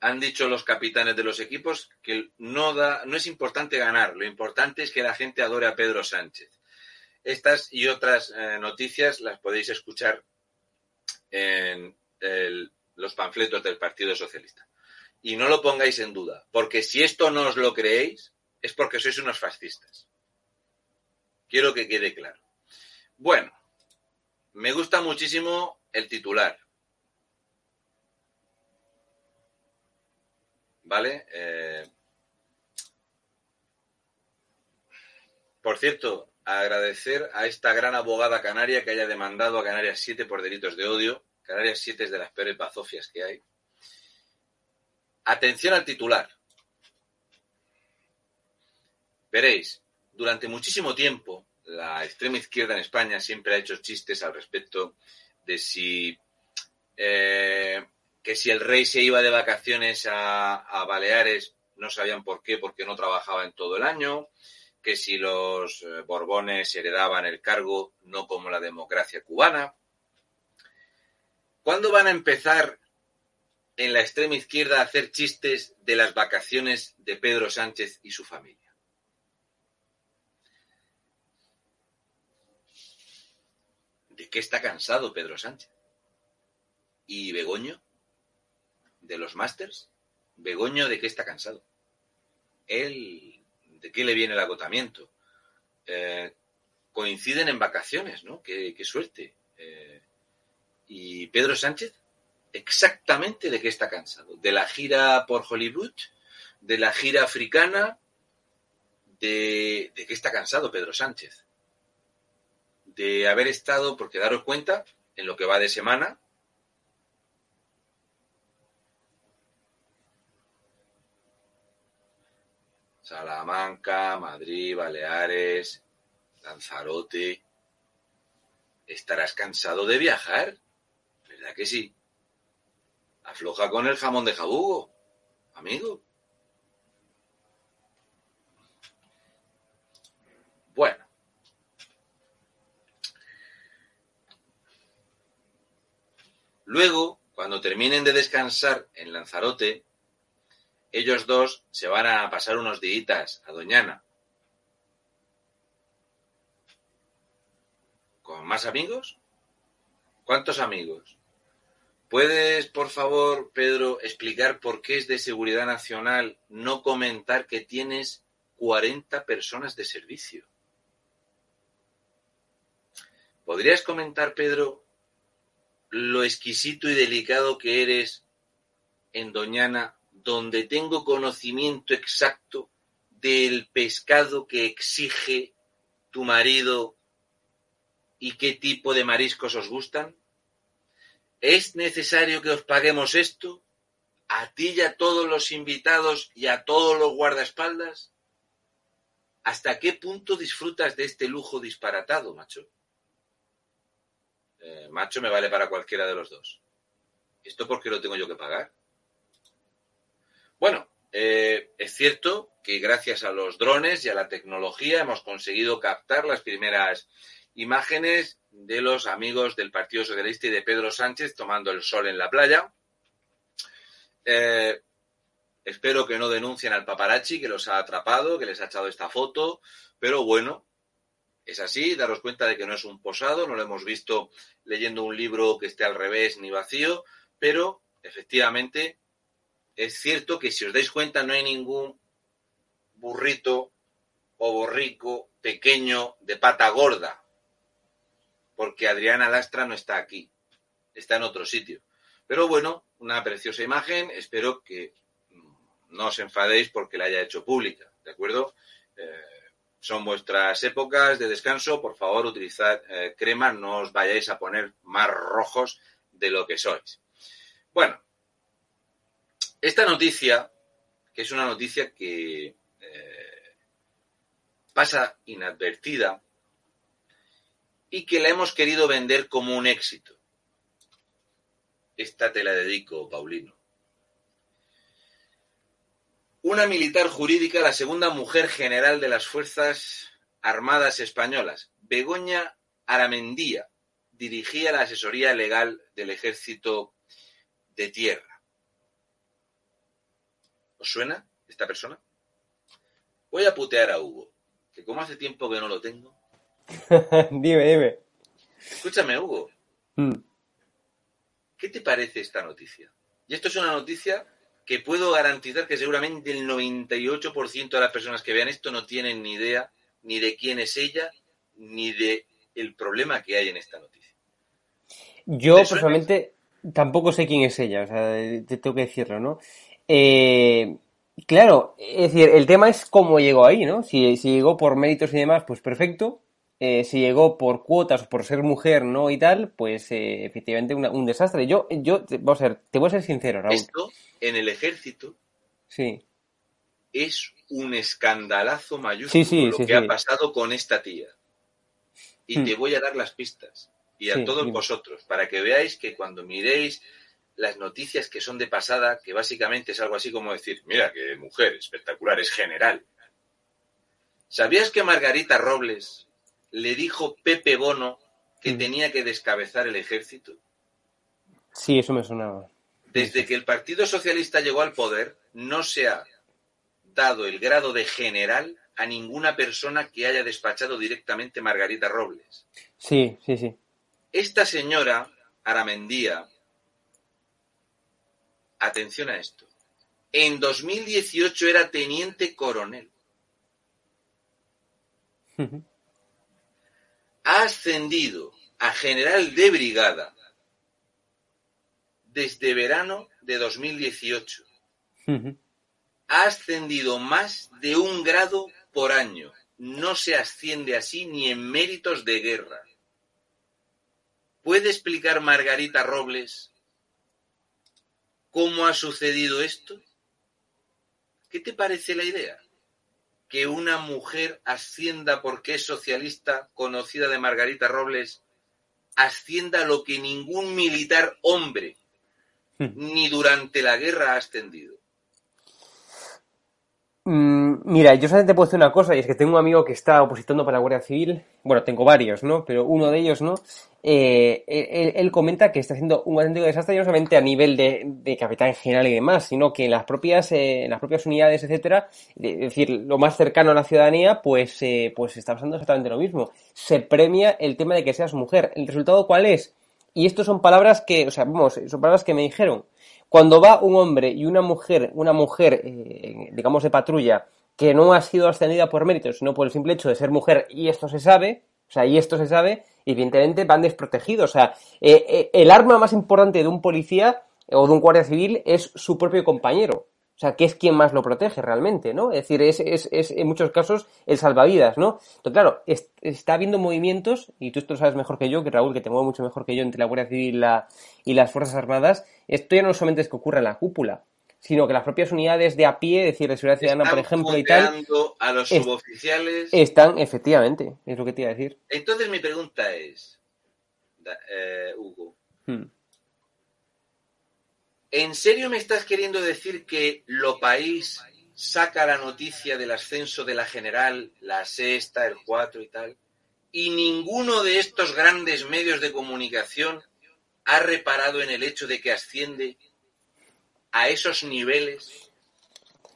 B: han dicho los capitanes de los equipos que no da, no es importante ganar, lo importante es que la gente adore a Pedro Sánchez. Estas y otras eh, noticias las podéis escuchar en los panfletos del Partido Socialista. Y no lo pongáis en duda, porque si esto no os lo creéis, es porque sois unos fascistas. Quiero que quede claro. Bueno, me gusta muchísimo el titular. ¿Vale? Eh, por cierto, agradecer a esta gran abogada canaria que haya demandado a Canarias 7 por delitos de odio. Canarias 7 es de las peores bazofias que hay. Atención al titular. Veréis, durante muchísimo tiempo la extrema izquierda en España siempre ha hecho chistes al respecto de si eh, que si el rey se iba de vacaciones a, Baleares no sabían por qué, porque no trabajaba en todo el año, que si los eh, Borbones heredaban el cargo, no como la democracia cubana. ¿Cuándo van a empezar en la extrema izquierda hacer chistes de las vacaciones de Pedro Sánchez y su familia? ¿De qué está cansado Pedro Sánchez? ¿Y Begoño? ¿De los másters? ¿Begoño de qué está cansado? Él, ¿de qué le viene el agotamiento? Eh, coinciden en vacaciones, ¿no? Qué, suerte. Eh, ¿Y Pedro Sánchez? exactamente de qué está cansado. De la gira por Hollywood, de la gira africana, de, de qué está cansado Pedro Sánchez. De haber estado, porque daros cuenta, en lo que va de semana, Salamanca, Madrid, Baleares, Lanzarote. ¿Estarás cansado de viajar? ¿Verdad que sí? Afloja con el jamón de jabugo, amigo. Bueno. Luego, cuando terminen de descansar en Lanzarote, ellos dos se van a pasar unos días a Doñana. ¿Con más amigos? ¿Cuántos amigos? ¿Puedes, por favor, Pedro, explicar por qué es de seguridad nacional no comentar que tienes 40 personas de servicio? ¿Podrías comentar, Pedro, lo exquisito y delicado que eres en Doñana, donde tengo conocimiento exacto del pescado que exige tu marido y qué tipo de mariscos os gustan? ¿Es necesario que os paguemos esto? ¿A ti y a todos los invitados y a todos los guardaespaldas? ¿Hasta qué punto disfrutas de este lujo disparatado, macho? Eh, macho me vale para cualquiera de los dos. ¿Esto por qué lo tengo yo que pagar? Bueno, eh, es cierto que gracias a los drones y a la tecnología hemos conseguido captar las primeras imágenes de los amigos del Partido Socialista y de Pedro Sánchez tomando el sol en la playa. Eh, espero que no denuncien al paparazzi que los ha atrapado, que les ha echado esta foto, pero bueno, es así, daros cuenta de que no es un posado, no lo hemos visto leyendo un libro que esté al revés ni vacío, pero efectivamente es cierto que si os dais cuenta no hay ningún burrito o borrico pequeño de pata gorda, porque Adriana Lastra no está aquí, está en otro sitio. Pero bueno, una preciosa imagen, espero que no os enfadéis porque la haya hecho pública, ¿de acuerdo? Eh, son vuestras épocas de descanso, por favor utilizad eh, crema, no os vayáis a poner más rojos de lo que sois. Bueno, esta noticia, que es una noticia que eh, pasa inadvertida y que la hemos querido vender como un éxito. Esta te la dedico, Paulino. Una militar jurídica, la segunda mujer general de las Fuerzas Armadas Españolas, Begoña Aramendía, dirigía la asesoría legal del Ejército de Tierra. ¿Os suena esta persona? Voy a putear a Hugo, que como hace tiempo que no lo tengo.
A: dime, dime.
B: Escúchame, Hugo.
A: Mm.
B: ¿Qué te parece esta noticia? Y esto es una noticia que puedo garantizar que seguramente el 98% de las personas que vean esto no tienen ni idea ni de quién es ella, ni de el problema que hay en esta noticia.
A: Yo personalmente tampoco sé quién es ella, o sea, te tengo que decirlo, ¿no? Eh, claro, es decir, el tema es cómo llegó ahí, ¿no? Si, si llegó por méritos y demás, pues perfecto. Eh, si llegó por cuotas o por ser mujer, ¿no? Y tal, pues eh, efectivamente un desastre. Yo, yo, vamos a ver, te voy a ser sincero, Raúl.
B: Esto en el ejército
A: sí.
B: es un escandalazo mayúsculo lo que ha pasado con esta tía. Y hmm. te voy a dar las pistas. Y a todos vosotros, para que veáis que cuando miréis las noticias que son de pasada, que básicamente es algo así como decir, mira, qué mujer espectacular, es general. ¿Sabías que Margarita Robles le dijo Pepe Bono que tenía que descabezar el ejército?
A: Sí, eso me sonaba.
B: Desde que el Partido Socialista llegó al poder, no se ha dado el grado de general a ninguna persona que haya despachado directamente Margarita Robles.
A: Sí, sí, sí.
B: Esta señora, Aramendía, atención a esto, en 2018 era teniente coronel. Ha ascendido a general de brigada desde verano de 2018. Ha ascendido más de un grado por año. No se asciende así ni en méritos de guerra. ¿Puede explicar Margarita Robles cómo ha sucedido esto? ¿Qué te parece la idea? Que una mujer ascienda porque es socialista, conocida de Margarita Robles, ascienda lo que ningún militar hombre
A: Hmm.
B: ni durante la guerra ha ascendido.
A: Mm, mira, yo solamente puedo decir una cosa, y es que tengo un amigo que está opositando para la Guardia Civil, bueno, tengo varios, ¿no? Pero uno de ellos, ¿no? Eh, él, él comenta que está haciendo un auténtico desastre, no solamente a nivel de, de capitán general y demás, sino que en las propias, eh, las propias unidades, etcétera, es decir, lo más cercano a la ciudadanía, pues, eh, pues está pasando exactamente lo mismo. Se premia el tema de que seas mujer. ¿El resultado cuál es? Y esto son palabras que, o sea, vamos, son palabras que me dijeron. Cuando va un hombre y una mujer, una mujer, eh, digamos, de patrulla, que no ha sido ascendida por méritos, sino por el simple hecho de ser mujer, y esto se sabe, o sea, y esto se sabe, evidentemente van desprotegidos. O sea, eh, eh, el arma más importante de un policía o de un guardia civil es su propio compañero. O sea, que es quien más lo protege realmente, ¿no? Es decir, es, es, es en muchos casos el salvavidas, ¿no? Entonces, claro, es- está habiendo movimientos, y tú esto lo sabes mejor que yo, que Raúl, que te mueve mucho mejor que yo entre la Guardia Civil y, la- y las Fuerzas Armadas, esto ya no solamente es que ocurra en la cúpula, sino que las propias unidades de a pie, es decir, de seguridad ciudadana, por ejemplo, y tal,
B: a los
A: es-
B: suboficiales.
A: están, efectivamente, es lo que te iba a decir.
B: Entonces mi pregunta es, eh, Hugo,
A: Hmm.
B: ¿En serio me estás queriendo decir que Lo País saca la noticia del ascenso de la general, la sexta, el 4 y tal, y ninguno de estos grandes medios de comunicación ha reparado en el hecho de que asciende a esos niveles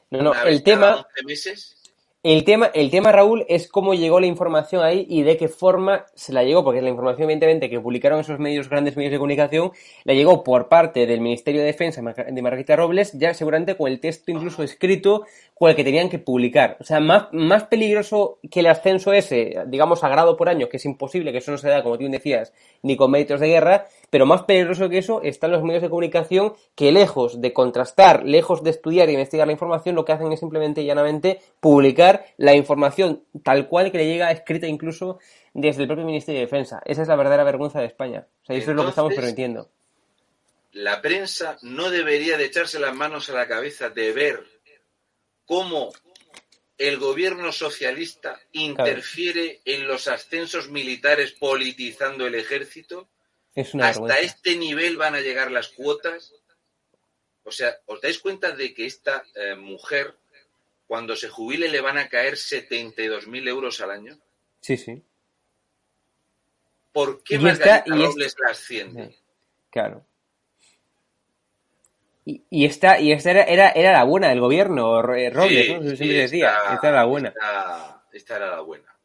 A: No, no, el tema,
B: cada 11 meses?
A: El tema, el tema, Raúl, es cómo llegó la información ahí y de qué forma se la llegó, porque la información, evidentemente, que publicaron esos medios, grandes medios de comunicación, la llegó por parte del Ministerio de Defensa de Margarita Robles, ya seguramente con el texto incluso escrito con el que tenían que publicar. O sea, más, más peligroso que el ascenso ese, digamos, sagrado por año, que es imposible, que eso no se da, como tú decías, ni con méritos de guerra, pero más peligroso que eso están los medios de comunicación que lejos de contrastar, lejos de estudiar e investigar la información, lo que hacen es simplemente y llanamente publicar la información tal cual que le llega escrita incluso desde el propio Ministerio de Defensa. Esa es la verdadera vergüenza de España. O sea, eso es lo que estamos permitiendo.
B: la prensa no debería de echarse las manos a la cabeza de ver cómo el gobierno socialista interfiere en los ascensos militares politizando el ejército.
A: Es una
B: Hasta
A: vergüenza.
B: este nivel van a llegar las cuotas. O sea, ¿os dais cuenta de que esta eh, mujer, cuando se jubile, le van a caer 72.000 euros al año?
A: Sí, sí.
B: ¿Por qué
A: Y
B: Margarita
A: esta- y
B: la asciende?
A: Sí, Claro. Y, y esta, y esta era, era, era la buena del gobierno, eh, Robles,
B: Sí,
A: ¿no?
B: sí,
A: Siempre decía,
B: esta-
A: esta era la buena.
B: Esta, esta era la buena.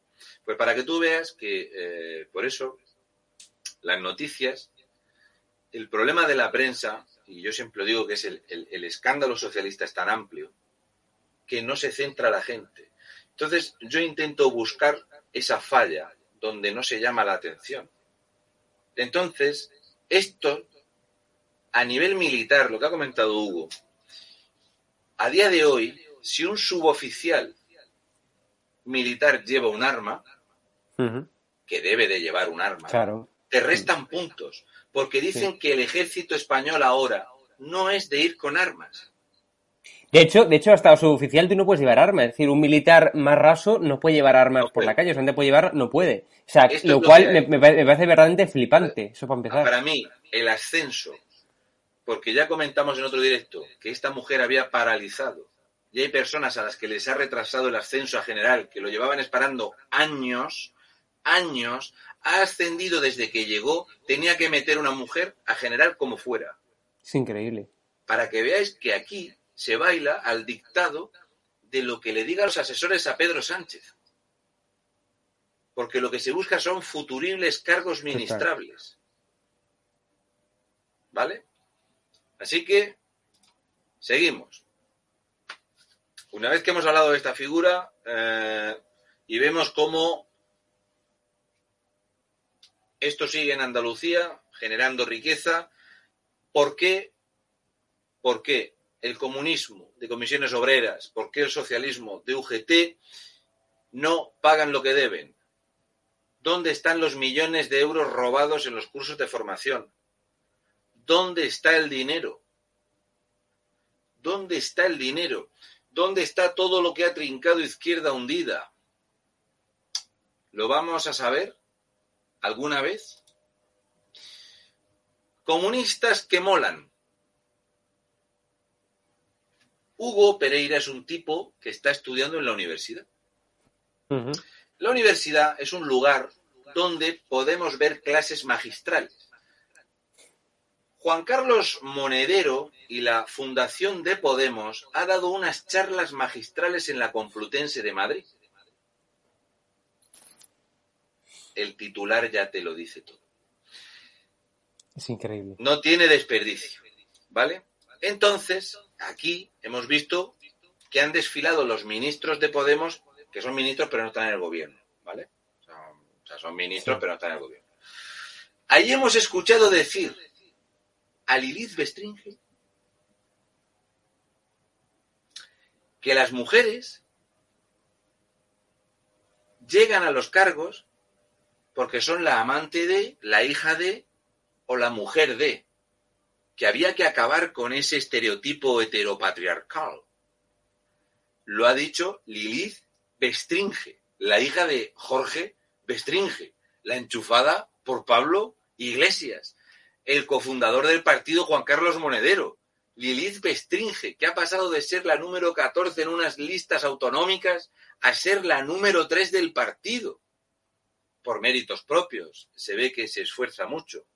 B: Pues para que tú veas que eh, por eso las noticias, el problema de la prensa, y yo siempre digo que es el, el- el escándalo socialista es tan amplio, que no se centra la gente. Entonces yo intento buscar esa falla donde no se llama la atención. Entonces, esto, a nivel militar, lo que ha comentado Hugo, a día de hoy, si un suboficial militar lleva un arma, que debe de llevar un arma,
A: Claro.
B: Te restan puntos, porque dicen que el ejército español ahora no es de ir con armas.
A: De hecho, de hecho, hasta su oficial tú no puedes llevar armas. Es decir, un militar más raso no puede llevar armas
B: No
A: por
B: puede.
A: la calle. Solamente puede llevar, no puede. O sea,
B: Esto
A: lo cual me, parece verdaderamente flipante. Eso para empezar.
B: Para mí, el ascenso, porque ya comentamos en otro directo que esta mujer había paralizado y hay personas a las que les ha retrasado el ascenso a general, que lo llevaban esperando años, años, ha ascendido desde que llegó, tenía que meter una mujer a general como fuera.
A: Es increíble.
B: para que veáis que aquí se baila al dictado de lo que le digan los asesores a Pedro Sánchez. Porque lo que se busca son futuribles cargos ministrables. ¿Vale? Así que, seguimos. Una vez que hemos hablado de esta figura eh, y vemos cómo esto sigue en Andalucía, generando riqueza, ¿por qué ¿Por qué el comunismo de comisiones obreras, por qué el socialismo de UGT no pagan lo que deben? ¿Dónde están los millones de euros robados en los cursos de formación? ¿Dónde está el dinero? ¿Dónde está el dinero? ¿Dónde está todo lo que ha trincado izquierda hundida? ¿Lo vamos a saber alguna vez? Comunistas que molan. Hugo Pereira es un tipo que está estudiando en la universidad. La universidad es un lugar donde podemos ver clases magistrales. Juan Carlos Monedero y la Fundación de Podemos ha dado unas charlas magistrales en la Complutense de Madrid. El titular ya te lo dice todo.
A: Es increíble.
B: No tiene desperdicio, ¿vale? Entonces, aquí hemos visto que han desfilado los ministros de Podemos, que son ministros pero no están en el gobierno, ¿vale? O sea, son ministros
A: Sí.
B: pero no están en el gobierno. Ahí hemos escuchado decir a Lilith Bestringe que las mujeres llegan a los cargos porque son la amante de, la hija de o la mujer de, que había que acabar con ese estereotipo heteropatriarcal. Lo ha dicho Lilith Bestringe, la hija de Jorge Bestringe, la enchufada por Pablo Iglesias, el cofundador del partido Juan Carlos Monedero, Lilith Bestringe, que ha pasado de ser la número 14 en unas listas autonómicas a ser la número 3 del partido. Por méritos propios. Se ve que se esfuerza mucho.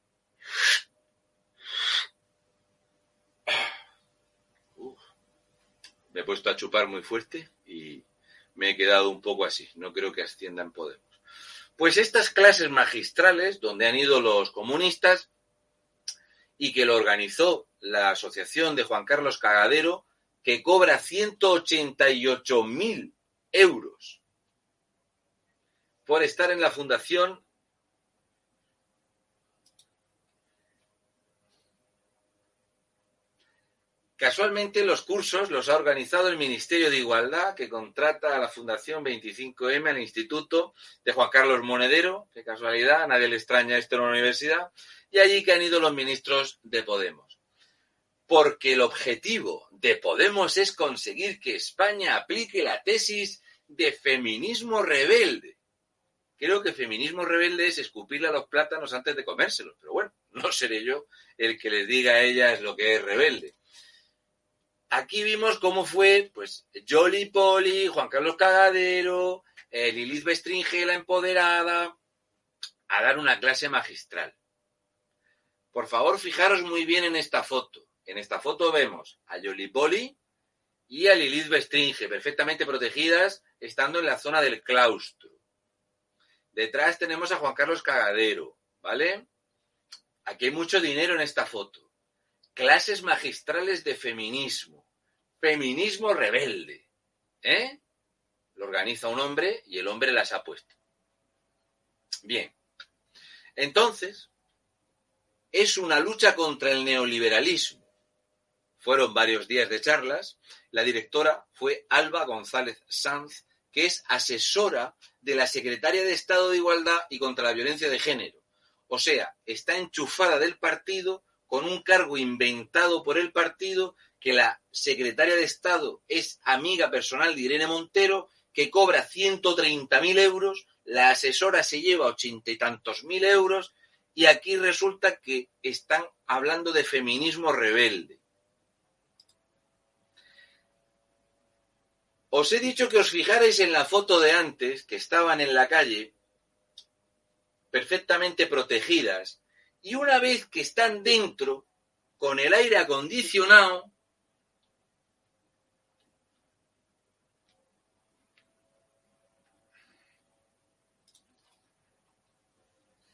B: Me he puesto a chupar muy fuerte y me he quedado un poco así. No creo que ascienda en Podemos. Pues estas clases magistrales, donde han ido los comunistas y que lo organizó la asociación de Juan Carlos Cagadero, que cobra 188.000 euros por estar en la fundación Casualmente los cursos los ha organizado el Ministerio de Igualdad, que contrata a la Fundación 25M, al Instituto de Juan Carlos Monedero, qué casualidad, a nadie le extraña esto en la universidad, y allí que han ido los ministros de Podemos. Porque el objetivo de Podemos es conseguir que España aplique la tesis de feminismo rebelde. Creo que feminismo rebelde es escupirle a los plátanos antes de comérselos, pero bueno, no seré yo el que les diga a ellas lo que es rebelde. Aquí vimos cómo fue, pues, Jolly Poli, Juan Carlos Cagadero, eh, Lilith Bestringe, la empoderada, a dar una clase magistral. Por favor, fijaros muy bien en esta foto. En esta foto vemos a Jolly Poli y a Lilith Bestringe, perfectamente protegidas, estando en la zona del claustro. Detrás tenemos a Juan Carlos Cagadero, ¿vale? Aquí hay mucho dinero en esta foto. Clases magistrales de feminismo. Feminismo rebelde. ¿Eh? Lo organiza un hombre y el hombre las ha puesto. Bien. Entonces, es una lucha contra el neoliberalismo. Fueron varios días de charlas. La directora fue Alba González Sanz, que es asesora de la secretaria de Estado de Igualdad y contra la violencia de género. O sea, está enchufada del partido con un cargo inventado por el partido, que la secretaria de Estado es amiga personal de Irene Montero, que cobra 130.000 euros, la asesora se lleva ochenta y tantos mil euros, y aquí resulta que están hablando de feminismo rebelde. Os he dicho que os fijarais en la foto de antes, que estaban en la calle, perfectamente protegidas, y una vez que están dentro, con el aire acondicionado,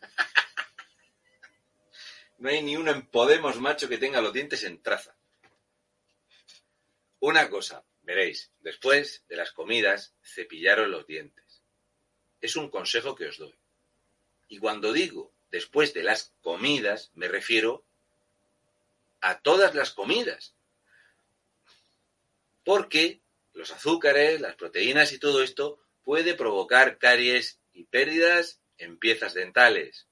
B: no hay ni uno en Podemos macho que tenga los dientes en traza. Una cosa, veréis, después de las comidas, cepillaros los dientes. Es un consejo que os doy. Y cuando digo después de las comidas, me refiero a todas las comidas. Porque los azúcares, las proteínas y todo esto puede provocar caries y pérdidas en piezas dentales.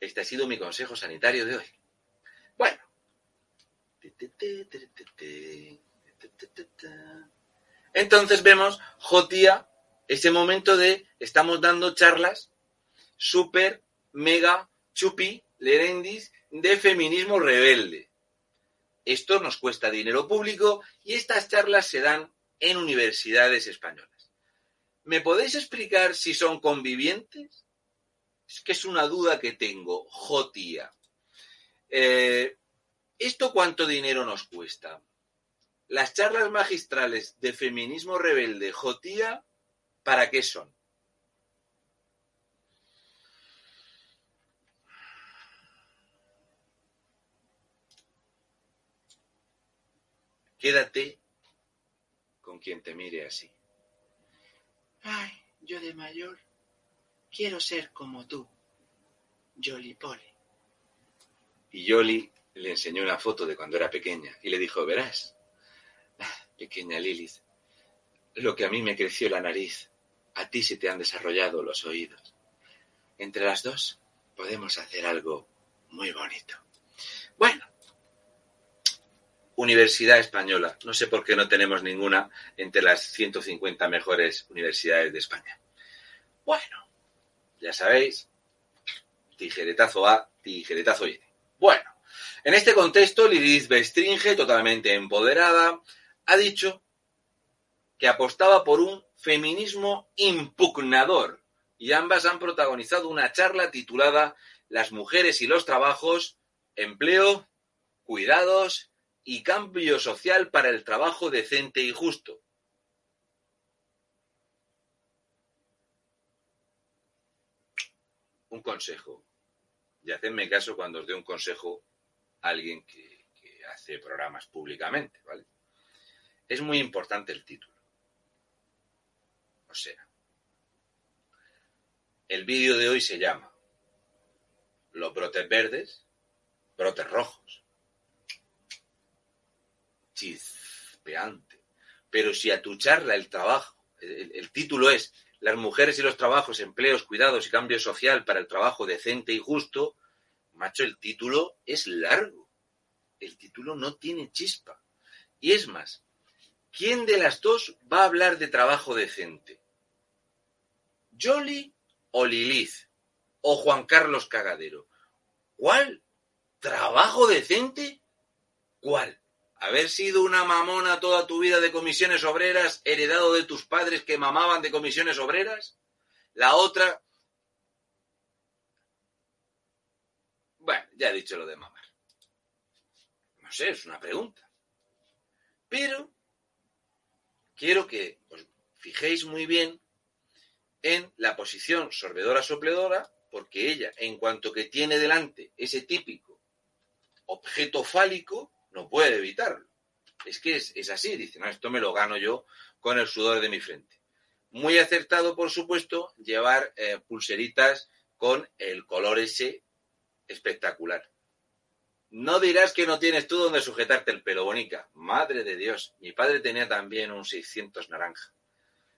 B: Este ha sido mi consejo sanitario de hoy. Bueno. Entonces vemos Jotía, ese momento de estamos dando charlas súper, mega, chupi, lerendis de feminismo rebelde. Esto nos cuesta dinero público y estas charlas se dan en universidades españolas. ¿Me podéis explicar si son convivientes? Es que es una duda que tengo, Jotía. Eh, ¿Esto cuánto dinero nos cuesta? Las charlas magistrales de feminismo rebelde, Jotía, ¿para qué son? Quédate con quien te mire así.
C: Ay, yo de mayor quiero ser como tú, Jolly Polly.
B: Y Jolly le enseñó una foto de cuando era pequeña y le dijo, verás, pequeña Lilith, lo que a mí me creció la nariz, a ti se te han desarrollado los oídos. Entre las dos podemos hacer algo muy bonito. Bueno, Universidad Española. No sé por qué no tenemos ninguna entre las 150 mejores universidades de España. Bueno, ya sabéis, tijeretazo A, tijeretazo Y. Bueno, en este contexto, Lilith Bestringe, totalmente empoderada, ha dicho que apostaba por un feminismo impugnador y ambas han protagonizado una charla titulada Las mujeres y los trabajos, empleo, cuidados y cambio social para el trabajo decente y justo. Un consejo. Y hacedme caso cuando os dé un consejo a alguien que, que hace programas públicamente, ¿vale? Es muy importante el título. O sea, el vídeo de hoy se llama Los brotes verdes, brotes rojos chispeante. Pero si a tu charla el trabajo, el, el, título es Las mujeres y los trabajos, empleos, cuidados y cambio social para el trabajo decente y justo, macho, el título es largo. El título no tiene chispa. Y es más, ¿quién de las dos va a hablar de trabajo decente? ¿Jolly o Lilith? ¿O Juan Carlos Cagadero? ¿Cuál? ¿Trabajo decente? ¿Cuál? haber sido una mamona toda tu vida de comisiones obreras, heredado de tus padres que mamaban de comisiones obreras. La otra... Bueno, ya he dicho lo de mamar. No sé, es una pregunta. Pero quiero que os fijéis muy bien en la posición sorbedora-sopledora, porque ella, en cuanto que tiene delante ese típico objeto fálico, no puede evitarlo. Es que es, así, dice, no, esto me lo gano yo con el sudor de mi frente. Muy acertado, por supuesto, llevar eh, pulseritas con el color ese espectacular. No dirás que no tienes tú donde sujetarte el pelo, bonica. Madre de Dios, mi padre tenía también un 600 naranja.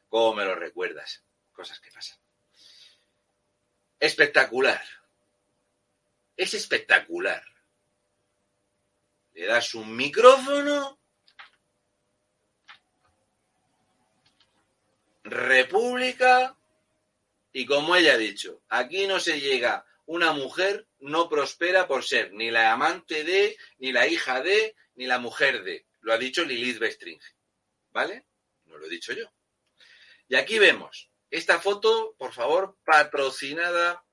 B: ¿Cómo me lo recuerdas? Cosas que pasan. Espectacular. Es espectacular le das un micrófono, República, y como ella ha dicho, aquí no se llega, una mujer no prospera por ser ni la amante de, ni la hija de, ni la mujer de. Lo ha dicho Lilith Bestringe. ¿Vale? No lo he dicho yo. Y aquí vemos esta foto, por favor, patrocinada.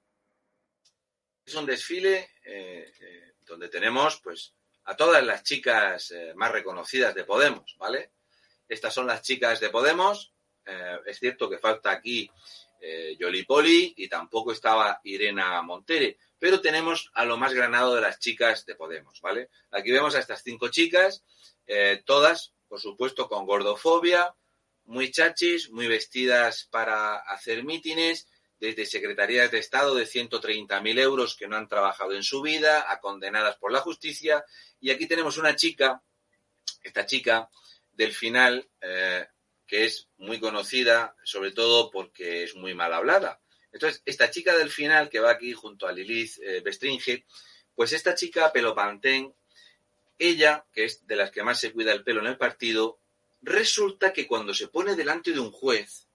B: Es un desfile eh, eh, donde tenemos, pues, a todas las chicas eh, más reconocidas de Podemos, ¿vale? Estas son las chicas de Podemos. Es cierto que falta aquí eh, Yoli Poli y tampoco estaba Irena Montere, pero tenemos a lo más granado de las chicas de Podemos, ¿vale? Aquí vemos a estas cinco chicas, eh, todas, por supuesto, con gordofobia, muy chachis, muy vestidas para hacer mítines, desde secretarías de Estado de 130.000 euros que no han trabajado en su vida, a condenadas por la justicia. Y aquí tenemos una chica, esta chica del final, eh, que es muy conocida, sobre todo porque es muy mal hablada. Entonces, esta chica del final, que va aquí junto a Lilith eh, Bestringe, pues esta chica, pelo pantén, ella, que es de las que más se cuida el pelo en el partido, resulta que cuando se pone delante de un juez,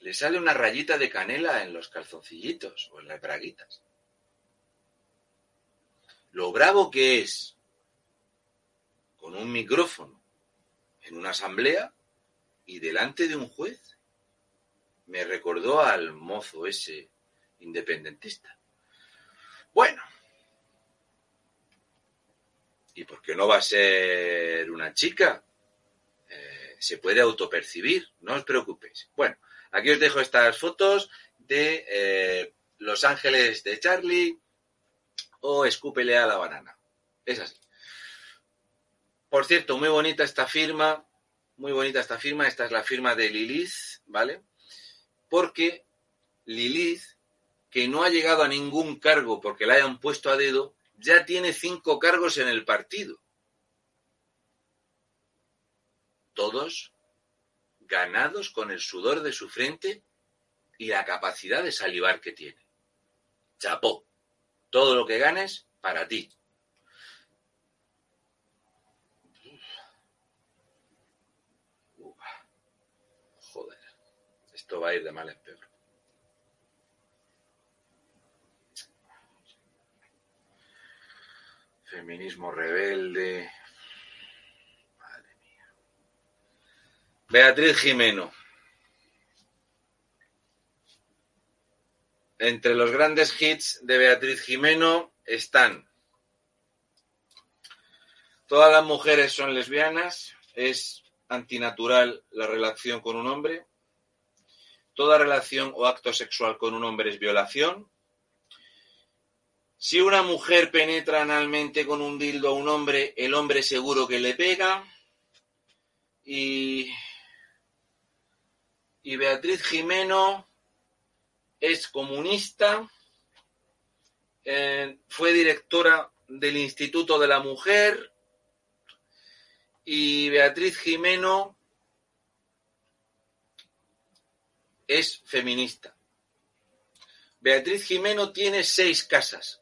B: le sale una rayita de canela en los calzoncillitos o en las braguitas. Lo bravo que es con un micrófono en una asamblea y delante de un juez me recordó al mozo ese independentista. Bueno, ¿y por qué no va a ser una chica? Eh, se puede autopercibir, no os preocupéis. Bueno, aquí os dejo estas fotos de eh, Los Ángeles de Charlie o Escúpele a la banana. Es así. Por cierto, muy bonita esta firma, muy bonita esta firma, esta es la firma de Lilith, ¿vale? Porque Lilith, que no ha llegado a ningún cargo porque la hayan puesto a dedo, ya tiene cinco cargos en el partido. Todos ganados con el sudor de su frente y la capacidad de salivar que tiene. Chapó. Todo lo que ganes, para ti. Joder. Esto va a ir de mal en peor. Feminismo rebelde. Madre mía. Beatriz Jimeno. Entre los grandes hits de Beatriz Jimeno están Todas las mujeres son lesbianas, es antinatural la relación con un hombre. Toda relación o acto sexual con un hombre es violación. Si una mujer penetra analmente con un dildo a un hombre, el hombre seguro que le pega. Y, Beatriz Jimeno es comunista, eh, fue directora del Instituto de la Mujer y Beatriz Jimeno es feminista. Beatriz Jimeno tiene seis casas.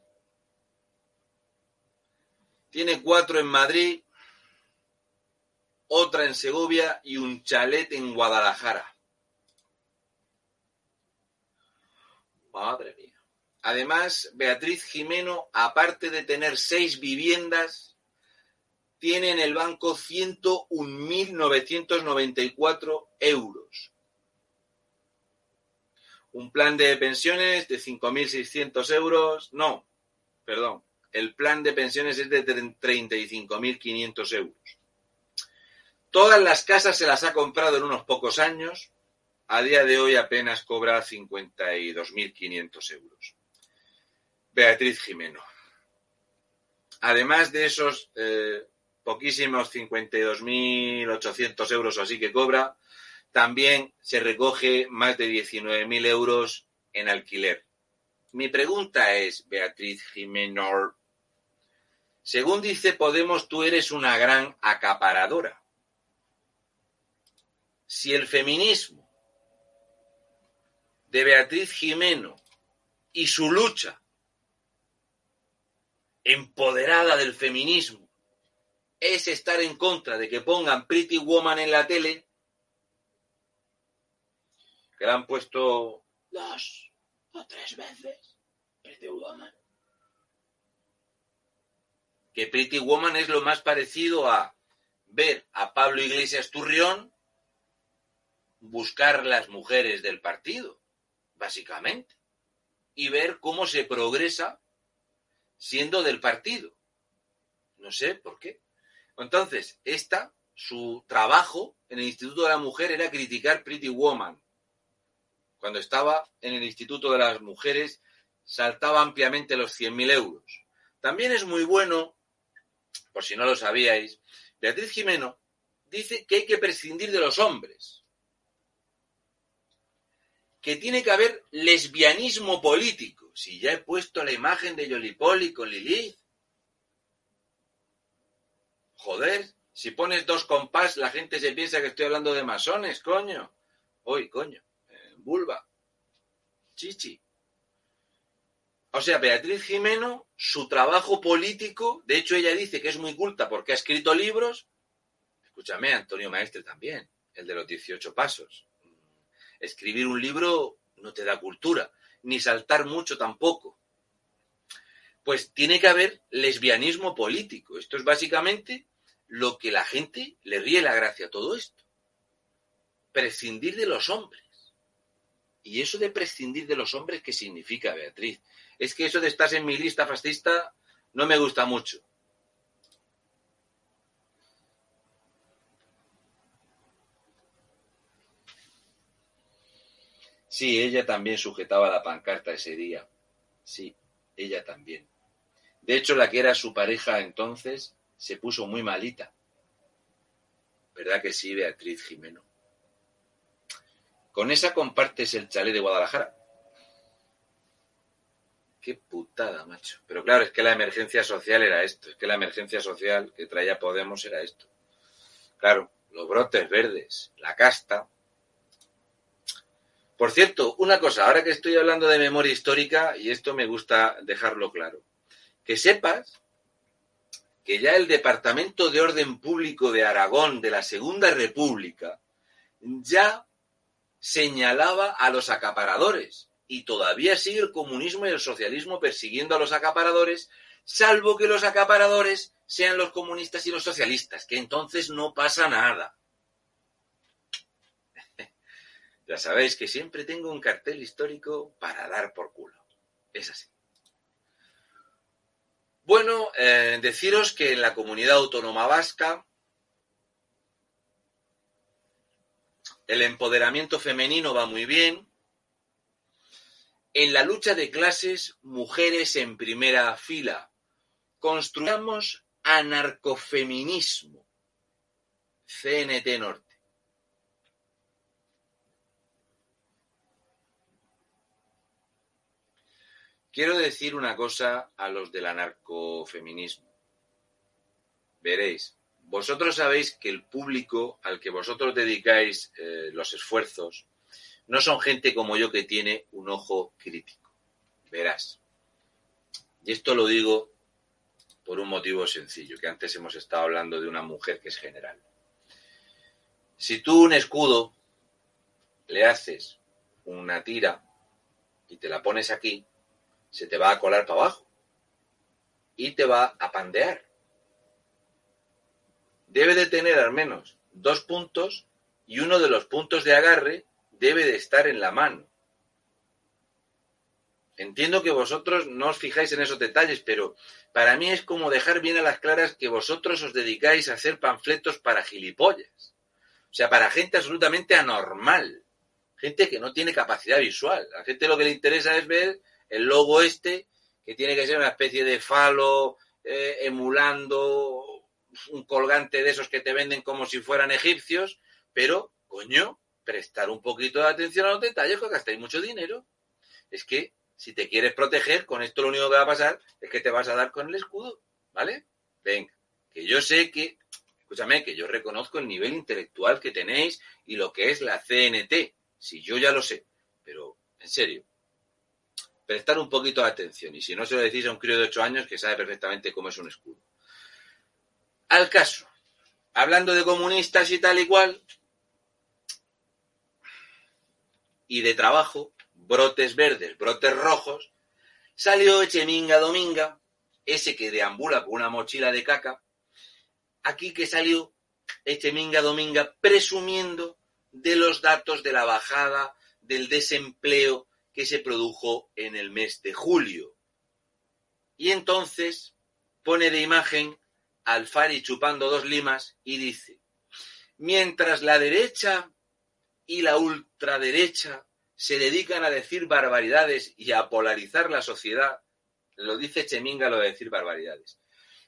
B: Tiene cuatro en Madrid, otra en Segovia y un chalet en Guadalajara. Madre mía. Además, Beatriz Jimeno, aparte de tener seis viviendas, tiene en el banco 101.994 euros. Un plan de pensiones de 5.600 euros. No, perdón. El plan de pensiones es de 35.500 euros. Todas las casas se las ha comprado en unos pocos años. A día de hoy apenas cobra 52.500 euros. Beatriz Jimeno. Además de esos eh, poquísimos 52.800 euros o así que cobra, también se recoge más de 19.000 euros en alquiler. Mi pregunta es, Beatriz Jimeno, según dice Podemos, tú eres una gran acaparadora. Si el feminismo de Beatriz Jimeno y su lucha empoderada del feminismo es estar en contra de que pongan Pretty Woman en la tele, que la han puesto dos o tres veces, Pretty Woman. Que Pretty Woman es lo más parecido a ver a Pablo Iglesias Turrión buscar las mujeres del partido, básicamente, y ver cómo se progresa siendo del partido. No sé por qué. Entonces, esta, su trabajo en el Instituto de la Mujer era criticar Pretty Woman. Cuando estaba en el Instituto de las Mujeres, saltaba ampliamente los 100.000 euros. También es muy bueno, por si no lo sabíais, Beatriz Jimeno dice que hay que prescindir de los hombres, que tiene que haber lesbianismo político. Si ya he puesto la imagen de Yolipoli con Lilith. Joder, si pones dos compás, la gente se piensa que estoy hablando de masones, coño. Hoy, coño. Vulva. Chichi. O sea, Beatriz Jimeno, su trabajo político, de hecho ella dice que es muy culta porque ha escrito libros. Escúchame, Antonio Maestre también, el de los 18 pasos. Escribir un libro no te da cultura, ni saltar mucho tampoco. Pues tiene que haber lesbianismo político. Esto es básicamente lo que la gente le ríe la gracia a todo esto. Prescindir de los hombres. ¿Y eso de prescindir de los hombres qué significa, Beatriz? Es que eso de estar en mi lista fascista no me gusta mucho. Sí, ella también sujetaba la pancarta ese día. Sí, ella también. De hecho, la que era su pareja entonces se puso muy malita. ¿Verdad que sí, Beatriz Jimeno? Con esa compartes el chalet de Guadalajara. Qué putada, macho. Pero claro, es que la emergencia social era esto. Es que la emergencia social que traía Podemos era esto. Claro, los brotes verdes, la casta, por cierto, una cosa, ahora que estoy hablando de memoria histórica, y esto me gusta dejarlo claro, que sepas que ya el Departamento de Orden Público de Aragón de la Segunda República ya señalaba a los acaparadores y todavía sigue el comunismo y el socialismo persiguiendo a los acaparadores, salvo que los acaparadores sean los comunistas y los socialistas, que entonces no pasa nada. Ya sabéis que siempre tengo un cartel histórico para dar por culo. Es así. Bueno, eh, deciros que en la comunidad autónoma vasca el empoderamiento femenino va muy bien. En la lucha de clases, mujeres en primera fila. Construyamos anarcofeminismo. CNT Norte. Quiero decir una cosa a los del anarcofeminismo. Veréis, vosotros sabéis que el público al que vosotros dedicáis eh, los esfuerzos no son gente como yo que tiene un ojo crítico. Verás. Y esto lo digo por un motivo sencillo, que antes hemos estado hablando de una mujer que es general. Si tú un escudo le haces una tira y te la pones aquí, se te va a colar para abajo y te va a pandear. Debe de tener al menos dos puntos y uno de los puntos de agarre debe de estar en la mano. Entiendo que vosotros no os fijáis en esos detalles, pero para mí es como dejar bien a las claras que vosotros os dedicáis a hacer panfletos para gilipollas. O sea, para gente absolutamente anormal. Gente que no tiene capacidad visual. A la gente lo que le interesa es ver el logo este, que tiene que ser una especie de falo eh, emulando un colgante de esos que te venden como si fueran egipcios, pero, coño, prestar un poquito de atención a los detalles, que gastáis mucho dinero. Es que si te quieres proteger, con esto lo único que va a pasar es que te vas a dar con el escudo, ¿vale? Venga, que yo sé que, escúchame, que yo reconozco el nivel intelectual que tenéis y lo que es la CNT, si yo ya lo sé, pero en serio, prestar un poquito de atención. Y si no se lo decís a un crío de 8 años que sabe perfectamente cómo es un escudo. Al caso, hablando de comunistas y tal y cual, y de trabajo, brotes verdes, brotes rojos, salió Echeminga Dominga, ese que deambula con una mochila de caca, aquí que salió Echeminga Dominga presumiendo de los datos de la bajada del desempleo que se produjo en el mes de julio. Y entonces pone de imagen al Fari chupando dos limas y dice, mientras la derecha y la ultraderecha se dedican a decir barbaridades y a polarizar la sociedad, lo dice Cheminga lo de decir barbaridades.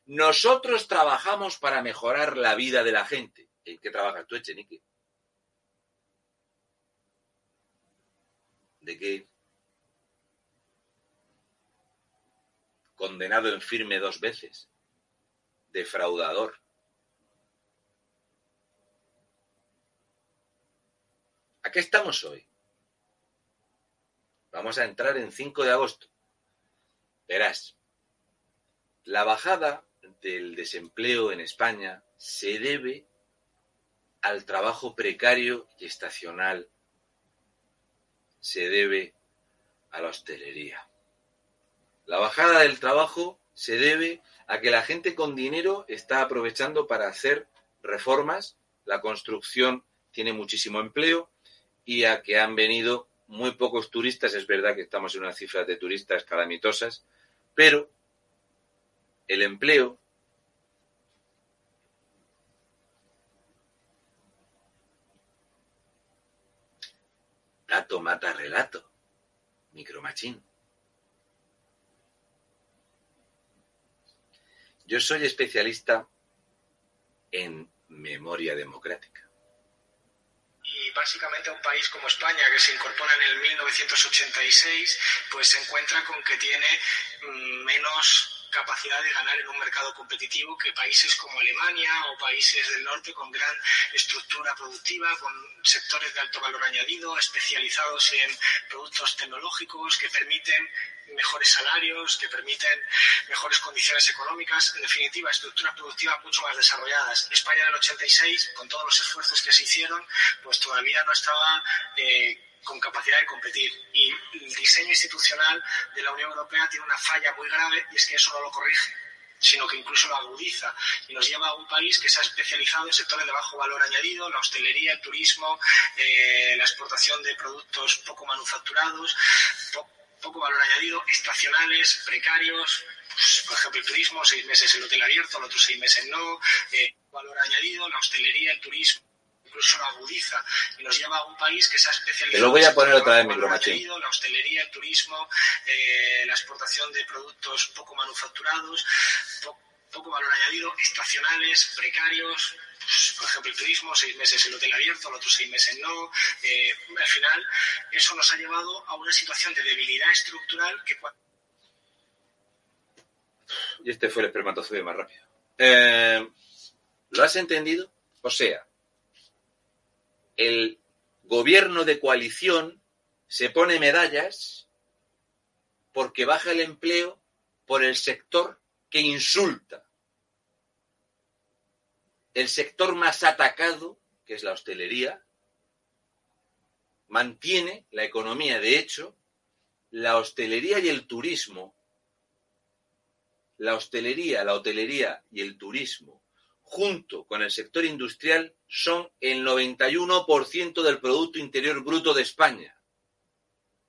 B: Nosotros trabajamos para mejorar la vida de la gente. ¿En qué trabajas tú, Echenique? ¿De qué? condenado en firme dos veces, defraudador. ¿A qué estamos hoy? Vamos a entrar en 5 de agosto. Verás, la bajada del desempleo en España se debe al trabajo precario y estacional, se debe a la hostelería. La bajada del trabajo se debe a que la gente con dinero está aprovechando para hacer reformas, la construcción tiene muchísimo empleo y a que han venido muy pocos turistas. Es verdad que estamos en unas cifras de turistas calamitosas, pero el empleo dato mata relato, micromachín. Yo soy especialista en memoria democrática.
D: Y básicamente un país como España, que se incorpora en el 1986, pues se encuentra con que tiene mm, menos capacidad de ganar en un mercado competitivo que países como Alemania o países del norte con gran estructura productiva, con sectores de alto valor añadido, especializados en productos tecnológicos que permiten mejores salarios, que permiten mejores condiciones económicas, en definitiva, estructuras productivas mucho más desarrolladas. España en el 86, con todos los esfuerzos que se hicieron, pues todavía no estaba eh, con capacidad de competir. Y el diseño institucional de la Unión Europea tiene una falla muy grave y es que eso no lo corrige sino que incluso lo agudiza y nos lleva a un país que se ha especializado en sectores de bajo valor añadido, la hostelería, el turismo, eh, la exportación de productos poco manufacturados, poco valor añadido, estacionales, precarios, pues, por ejemplo, el turismo, seis meses el hotel abierto, los otros seis meses no, eh, valor añadido, la hostelería, el turismo incluso lo agudiza y nos lleva a un país que se ha especializado.
B: Te lo voy a poner otra vez,
D: micromachín. La hostelería, el turismo, eh, la exportación de productos poco manufacturados, poco valor añadido, estacionales, precarios, por ejemplo, el turismo, seis meses el hotel abierto, los otros seis meses no. Eh, al final, eso nos ha llevado a una situación de debilidad estructural que.
B: Y este fue el espermatozoide más rápido. Eh, ¿Lo has entendido? O sea, el gobierno de coalición se pone medallas porque baja el empleo por el sector que insulta el sector más atacado, que es la hostelería, mantiene la economía. De hecho, la hostelería y el turismo, la hostelería, la hotelería y el turismo, junto con el sector industrial, son el 91% del Producto Interior Bruto de España.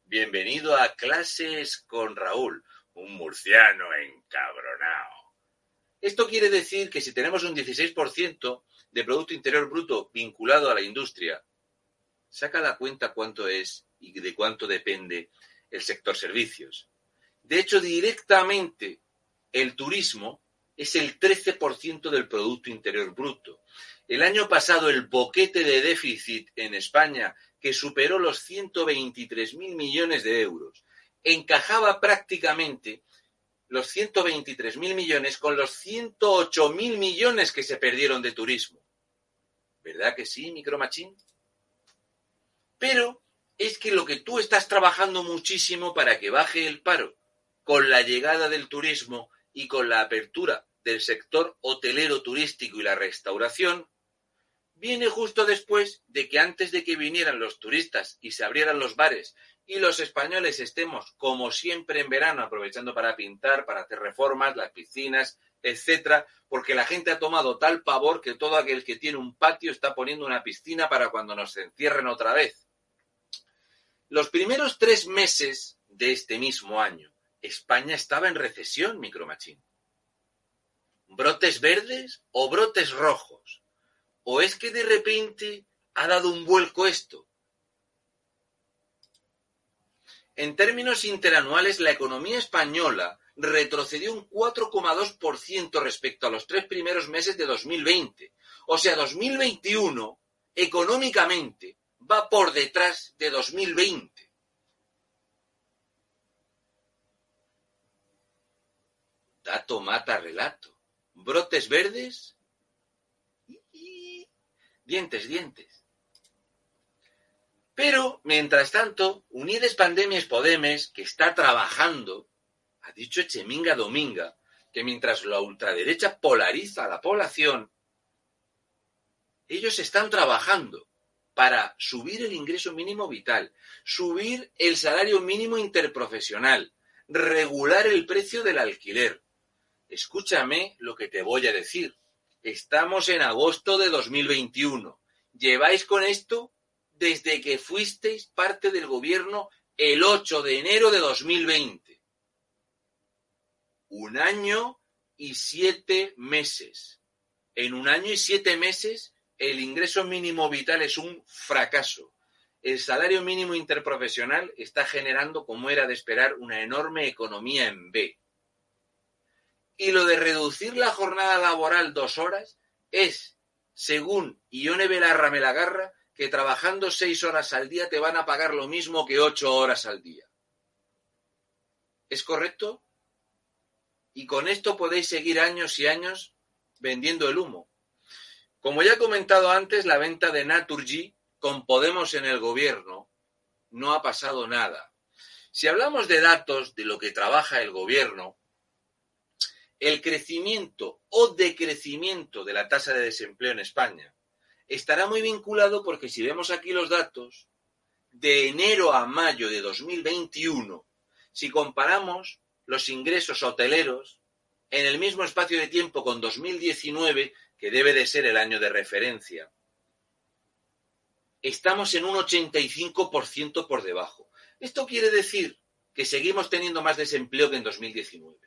B: Bienvenido a clases con Raúl, un murciano encabronado. Esto quiere decir que si tenemos un 16% de Producto Interior Bruto vinculado a la industria, saca la cuenta cuánto es y de cuánto depende el sector servicios. De hecho, directamente el turismo es el 13% del Producto Interior Bruto. El año pasado el boquete de déficit en España, que superó los 123.000 millones de euros, encajaba prácticamente los 123.000 millones con los 108.000 millones que se perdieron de turismo. ¿Verdad que sí, micromachín? Pero es que lo que tú estás trabajando muchísimo para que baje el paro con la llegada del turismo y con la apertura del sector hotelero turístico y la restauración, viene justo después de que antes de que vinieran los turistas y se abrieran los bares y los españoles estemos, como siempre en verano, aprovechando para pintar, para hacer reformas, las piscinas, etcétera, porque la gente ha tomado tal pavor que todo aquel que tiene un patio está poniendo una piscina para cuando nos encierren otra vez. Los primeros tres meses de este mismo año, España estaba en recesión, micromachín. ¿Brotes verdes o brotes rojos? ¿O es que de repente ha dado un vuelco esto? En términos interanuales, la economía española retrocedió un 4,2% respecto a los tres primeros meses de 2020. O sea, 2021 económicamente va por detrás de 2020. Dato mata relato. Brotes verdes. Dientes, dientes. Pero, mientras tanto, Unides Pandemias Podemes, que está trabajando ha dicho Echeminga Dominga que mientras la ultraderecha polariza a la población, ellos están trabajando para subir el ingreso mínimo vital, subir el salario mínimo interprofesional, regular el precio del alquiler. Escúchame lo que te voy a decir. Estamos en agosto de 2021. Lleváis con esto desde que fuisteis parte del gobierno el 8 de enero de 2020. Un año y siete meses. En un año y siete meses el ingreso mínimo vital es un fracaso. El salario mínimo interprofesional está generando, como era de esperar, una enorme economía en B. Y lo de reducir la jornada laboral dos horas es, según Ione Belarra Melagarra, que trabajando seis horas al día te van a pagar lo mismo que ocho horas al día. ¿Es correcto? Y con esto podéis seguir años y años vendiendo el humo. Como ya he comentado antes, la venta de Naturgy con Podemos en el gobierno no ha pasado nada. Si hablamos de datos de lo que trabaja el gobierno, el crecimiento o decrecimiento de la tasa de desempleo en España estará muy vinculado porque si vemos aquí los datos, de enero a mayo de 2021, si comparamos los ingresos hoteleros en el mismo espacio de tiempo con 2019, que debe de ser el año de referencia, estamos en un 85% por debajo. Esto quiere decir que seguimos teniendo más desempleo que en 2019.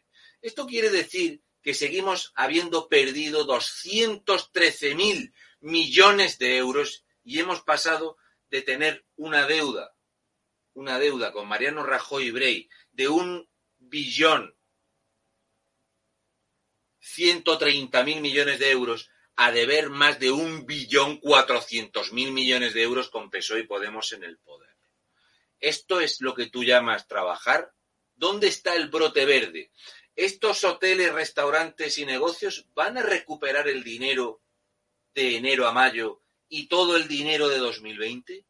B: Esto quiere decir que seguimos habiendo perdido 213.000 millones de euros y hemos pasado de tener una deuda, una deuda con Mariano Rajoy y Brey de un billón 130 mil millones de euros a deber más de un billón 400 mil millones de euros con PSOE y Podemos en el poder. ¿Esto es lo que tú llamas trabajar? ¿Dónde está el brote verde? ¿Estos hoteles, restaurantes y negocios van a recuperar el dinero de enero a mayo y todo el dinero de 2020?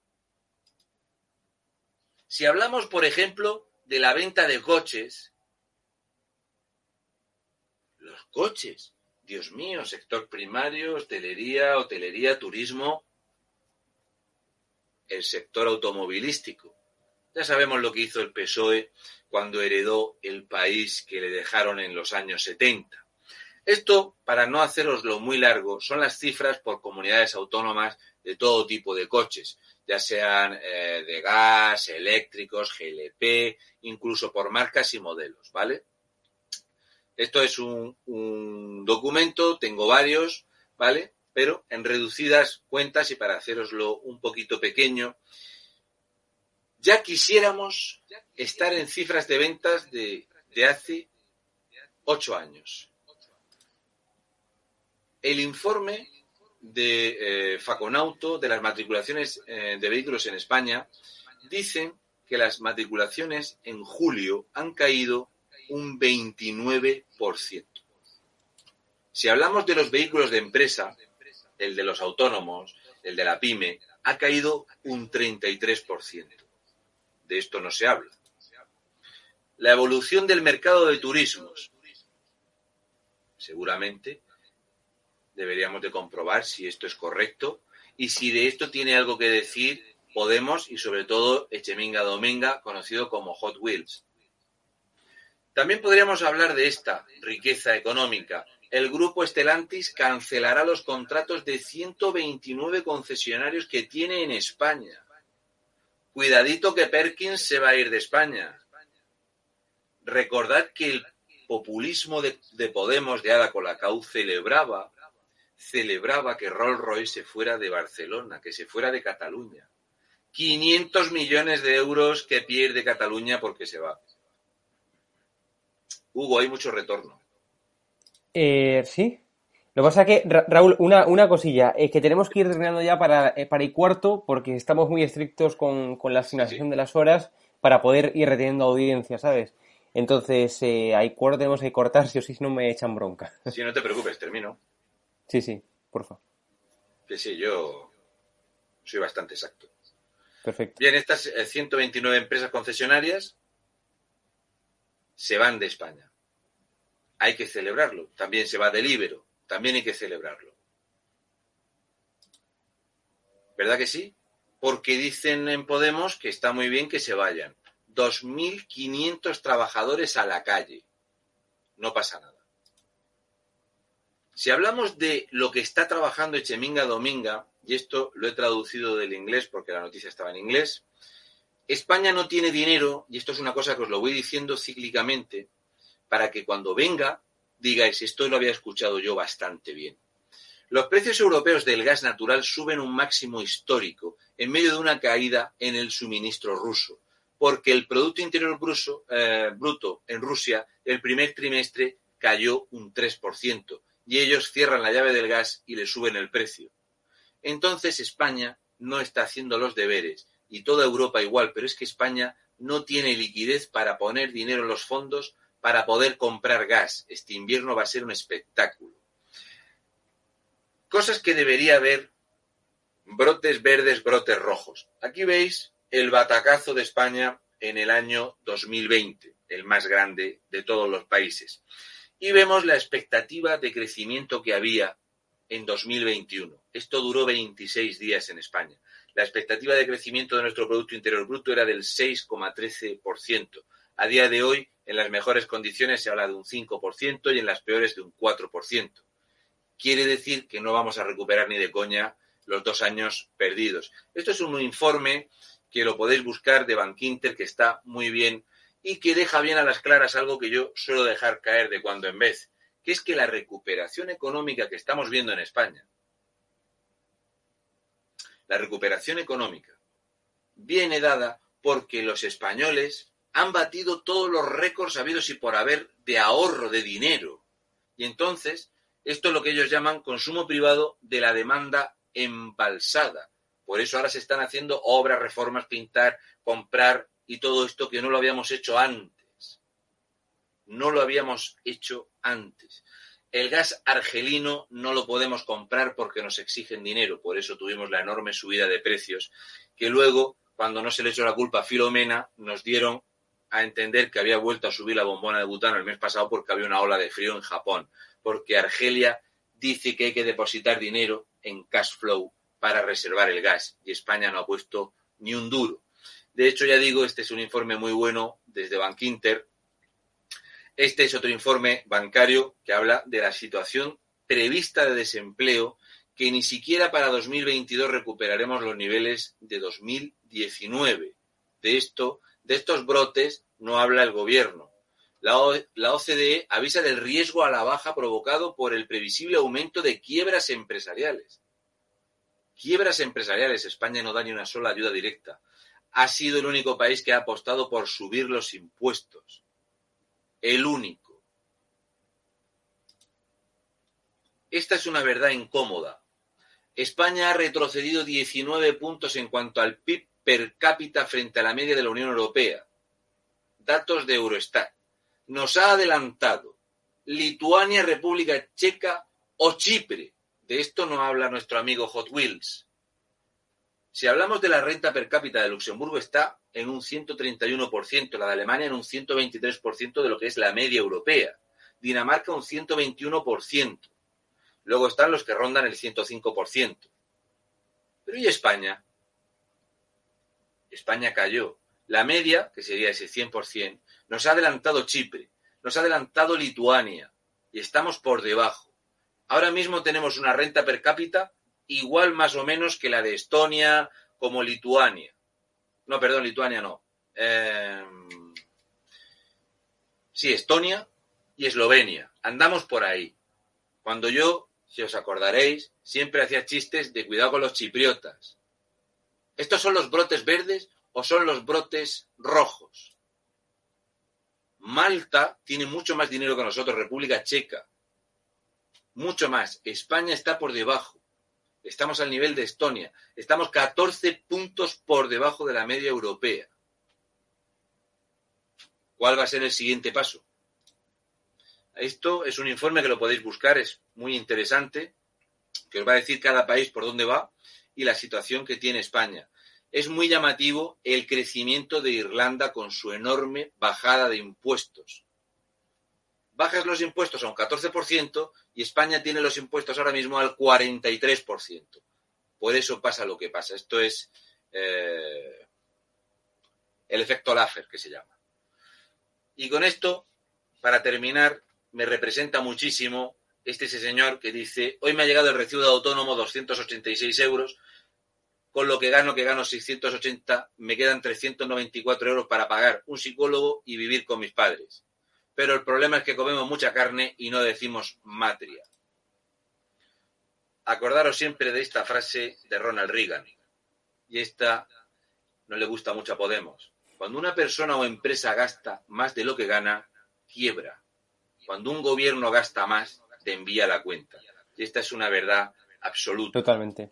B: Si hablamos, por ejemplo, de la venta de coches, los coches, Dios mío, sector primario, hostelería, hotelería, turismo, el sector automovilístico. Ya sabemos lo que hizo el PSOE cuando heredó el país que le dejaron en los años 70. Esto, para no haceroslo muy largo, son las cifras por comunidades autónomas de todo tipo de coches, ya sean eh, de gas, eléctricos, GLP, incluso por marcas y modelos, ¿vale? Esto es un, un documento, tengo varios, ¿vale? Pero en reducidas cuentas y para haceroslo un poquito pequeño, ya quisiéramos estar en cifras de ventas de, de hace ocho años. El informe de eh, Faconauto de las matriculaciones eh, de vehículos en España dicen que las matriculaciones en julio han caído un 29%. Si hablamos de los vehículos de empresa, el de los autónomos, el de la pyme, ha caído un 33%. De esto no se habla. La evolución del mercado de turismos. Seguramente deberíamos de comprobar si esto es correcto y si de esto tiene algo que decir Podemos y sobre todo Echeminga Dominga, conocido como Hot Wheels. También podríamos hablar de esta riqueza económica. El grupo Estelantis cancelará los contratos de 129 concesionarios que tiene en España. Cuidadito que Perkins se va a ir de España. Recordad que el populismo de, de Podemos de Ada Colacau celebraba celebraba que Rolls Royce se fuera de Barcelona, que se fuera de Cataluña. 500 millones de euros que pierde Cataluña porque se va. Hugo, hay mucho retorno.
A: Eh, sí. Lo que pasa es que, Ra- Raúl, una, una cosilla, es que tenemos que ir terminando ya para, eh, para el cuarto, porque estamos muy estrictos con, con la asignación de las horas para poder ir reteniendo audiencia, ¿sabes? Entonces, eh, hay cuarto tenemos que cortar, si o sí, si no me echan bronca.
B: Si no te preocupes, termino.
A: Sí, sí, porfa.
B: Que sí, yo soy bastante exacto.
A: Perfecto.
B: Bien, estas eh, 129 empresas concesionarias se van de España. Hay que celebrarlo. También se va del Ibero. También hay que celebrarlo. ¿Verdad que sí? Porque dicen en Podemos que está muy bien que se vayan. 2.500 trabajadores a la calle. No pasa nada. Si hablamos de lo que está trabajando Echeminga Dominga, y esto lo he traducido del inglés porque la noticia estaba en inglés, España no tiene dinero, y esto es una cosa que os lo voy diciendo cíclicamente, para que cuando venga digáis, esto lo había escuchado yo bastante bien. Los precios europeos del gas natural suben un máximo histórico en medio de una caída en el suministro ruso, porque el Producto Interior Bruto, eh, bruto en Rusia el primer trimestre cayó un 3%, y ellos cierran la llave del gas y le suben el precio. Entonces España no está haciendo los deberes y toda Europa igual, pero es que España no tiene liquidez para poner dinero en los fondos para poder comprar gas. Este invierno va a ser un espectáculo. Cosas que debería haber brotes verdes, brotes rojos. Aquí veis el batacazo de España en el año 2020, el más grande de todos los países. Y vemos la expectativa de crecimiento que había en 2021. Esto duró 26 días en España. La expectativa de crecimiento de nuestro Producto Interior Bruto era del 6,13%. A día de hoy, en las mejores condiciones se habla de un 5% y en las peores de un 4%. Quiere decir que no vamos a recuperar ni de coña los dos años perdidos. Esto es un informe que lo podéis buscar de Bankinter, que está muy bien y que deja bien a las claras algo que yo suelo dejar caer de cuando en vez, que es que la recuperación económica que estamos viendo en España, la recuperación económica, viene dada porque los españoles han batido todos los récords habidos y por haber de ahorro de dinero. Y entonces, esto es lo que ellos llaman consumo privado de la demanda embalsada. Por eso ahora se están haciendo obras, reformas, pintar, comprar y todo esto que no lo habíamos hecho antes. No lo habíamos hecho antes. El gas argelino no lo podemos comprar porque nos exigen dinero, por eso tuvimos la enorme subida de precios, que luego, cuando no se le echó la culpa a Filomena, nos dieron a entender que había vuelto a subir la bombona de butano el mes pasado porque había una ola de frío en Japón, porque Argelia dice que hay que depositar dinero en cash flow para reservar el gas y España no ha puesto ni un duro. De hecho, ya digo, este es un informe muy bueno desde Bankinter. Este es otro informe bancario que habla de la situación prevista de desempleo que ni siquiera para 2022 recuperaremos los niveles de 2019. De esto, de estos brotes no habla el gobierno. La, la OCDE avisa del riesgo a la baja provocado por el previsible aumento de quiebras empresariales. Quiebras empresariales. España no da ni una sola ayuda directa ha sido el único país que ha apostado por subir los impuestos. El único. Esta es una verdad incómoda. España ha retrocedido 19 puntos en cuanto al PIB per cápita frente a la media de la Unión Europea. Datos de Eurostat. Nos ha adelantado Lituania, República Checa o Chipre. De esto no habla nuestro amigo Hot Wheels. Si hablamos de la renta per cápita de Luxemburgo está en un 131%, la de Alemania en un 123% de lo que es la media europea, Dinamarca un 121%. Luego están los que rondan el 105%. Pero ¿y España? España cayó. La media, que sería ese 100%, nos ha adelantado Chipre, nos ha adelantado Lituania y estamos por debajo. Ahora mismo tenemos una renta per cápita igual más o menos que la de Estonia como Lituania. No, perdón, Lituania no. Eh, sí, Estonia y Eslovenia. Andamos por ahí. Cuando yo, si os acordaréis, siempre hacía chistes de cuidado con los chipriotas. ¿Estos son los brotes verdes o son los brotes rojos? Malta tiene mucho más dinero que nosotros, República Checa. Mucho más. España está por debajo. Estamos al nivel de Estonia. Estamos 14 puntos por debajo de la media europea. ¿Cuál va a ser el siguiente paso? Esto es un informe que lo podéis buscar, es muy interesante, que os va a decir cada país por dónde va y la situación que tiene España. Es muy llamativo el crecimiento de Irlanda con su enorme bajada de impuestos. Bajas los impuestos a un 14% y España tiene los impuestos ahora mismo al 43%. Por eso pasa lo que pasa. Esto es eh, el efecto Laffer, que se llama. Y con esto, para terminar, me representa muchísimo este señor que dice, hoy me ha llegado el recibo de autónomo 286 euros, con lo que gano, que gano 680, me quedan 394 euros para pagar un psicólogo y vivir con mis padres. Pero el problema es que comemos mucha carne y no decimos matria. Acordaros siempre de esta frase de Ronald Reagan. Y esta no le gusta mucho a Podemos. Cuando una persona o empresa gasta más de lo que gana, quiebra. Cuando un gobierno gasta más, te envía la cuenta. Y esta es una verdad absoluta.
A: Totalmente.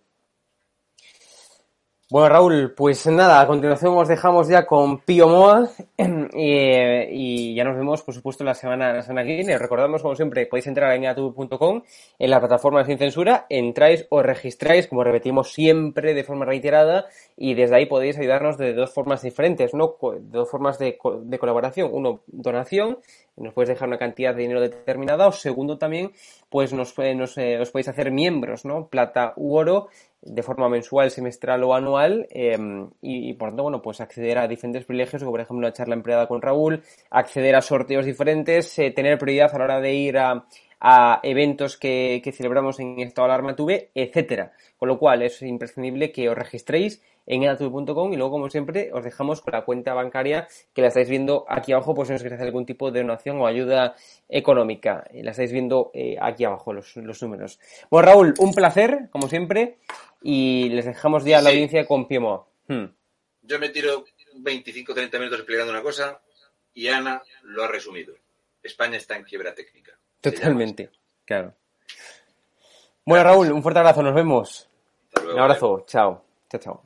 A: Bueno, Raúl, pues nada, a continuación os dejamos ya con Pío Moa y, ya nos vemos, por supuesto, la semana, la semana que viene. Recordamos, como siempre, podéis entrar en inatube.com, en la plataforma sin censura, entráis, os registráis, como repetimos siempre de forma reiterada, y desde ahí podéis ayudarnos de dos formas diferentes, ¿no? Dos formas de, colaboración. Uno, donación, nos puedes dejar una cantidad de dinero determinada, o segundo también, pues nos, nos eh, os podéis hacer miembros, ¿no? Plata u oro, de forma mensual, semestral o anual em, y, por tanto, bueno, pues acceder a diferentes privilegios, como por ejemplo una charla empleada con Raúl, acceder a sorteos diferentes, eh, tener prioridad a la hora de ir a, a eventos que, que, celebramos en estado de alarma tuve, etcétera. Con lo cual es imprescindible que os registréis en edatube.com y luego, como siempre, os dejamos con la cuenta bancaria que la estáis viendo aquí abajo, pues si os queréis hacer algún tipo de donación o ayuda económica. La estáis viendo eh, aquí abajo, los, los números. Bueno, Raúl, un placer, como siempre y les dejamos ya a la audiencia con Piemo. Hmm.
B: Yo me tiro 25-30 minutos explicando una cosa y Ana lo ha resumido. España está en quiebra técnica.
A: Totalmente, claro. Bueno, Raúl, un fuerte abrazo, nos vemos. un abrazo, chao. Chao, chao.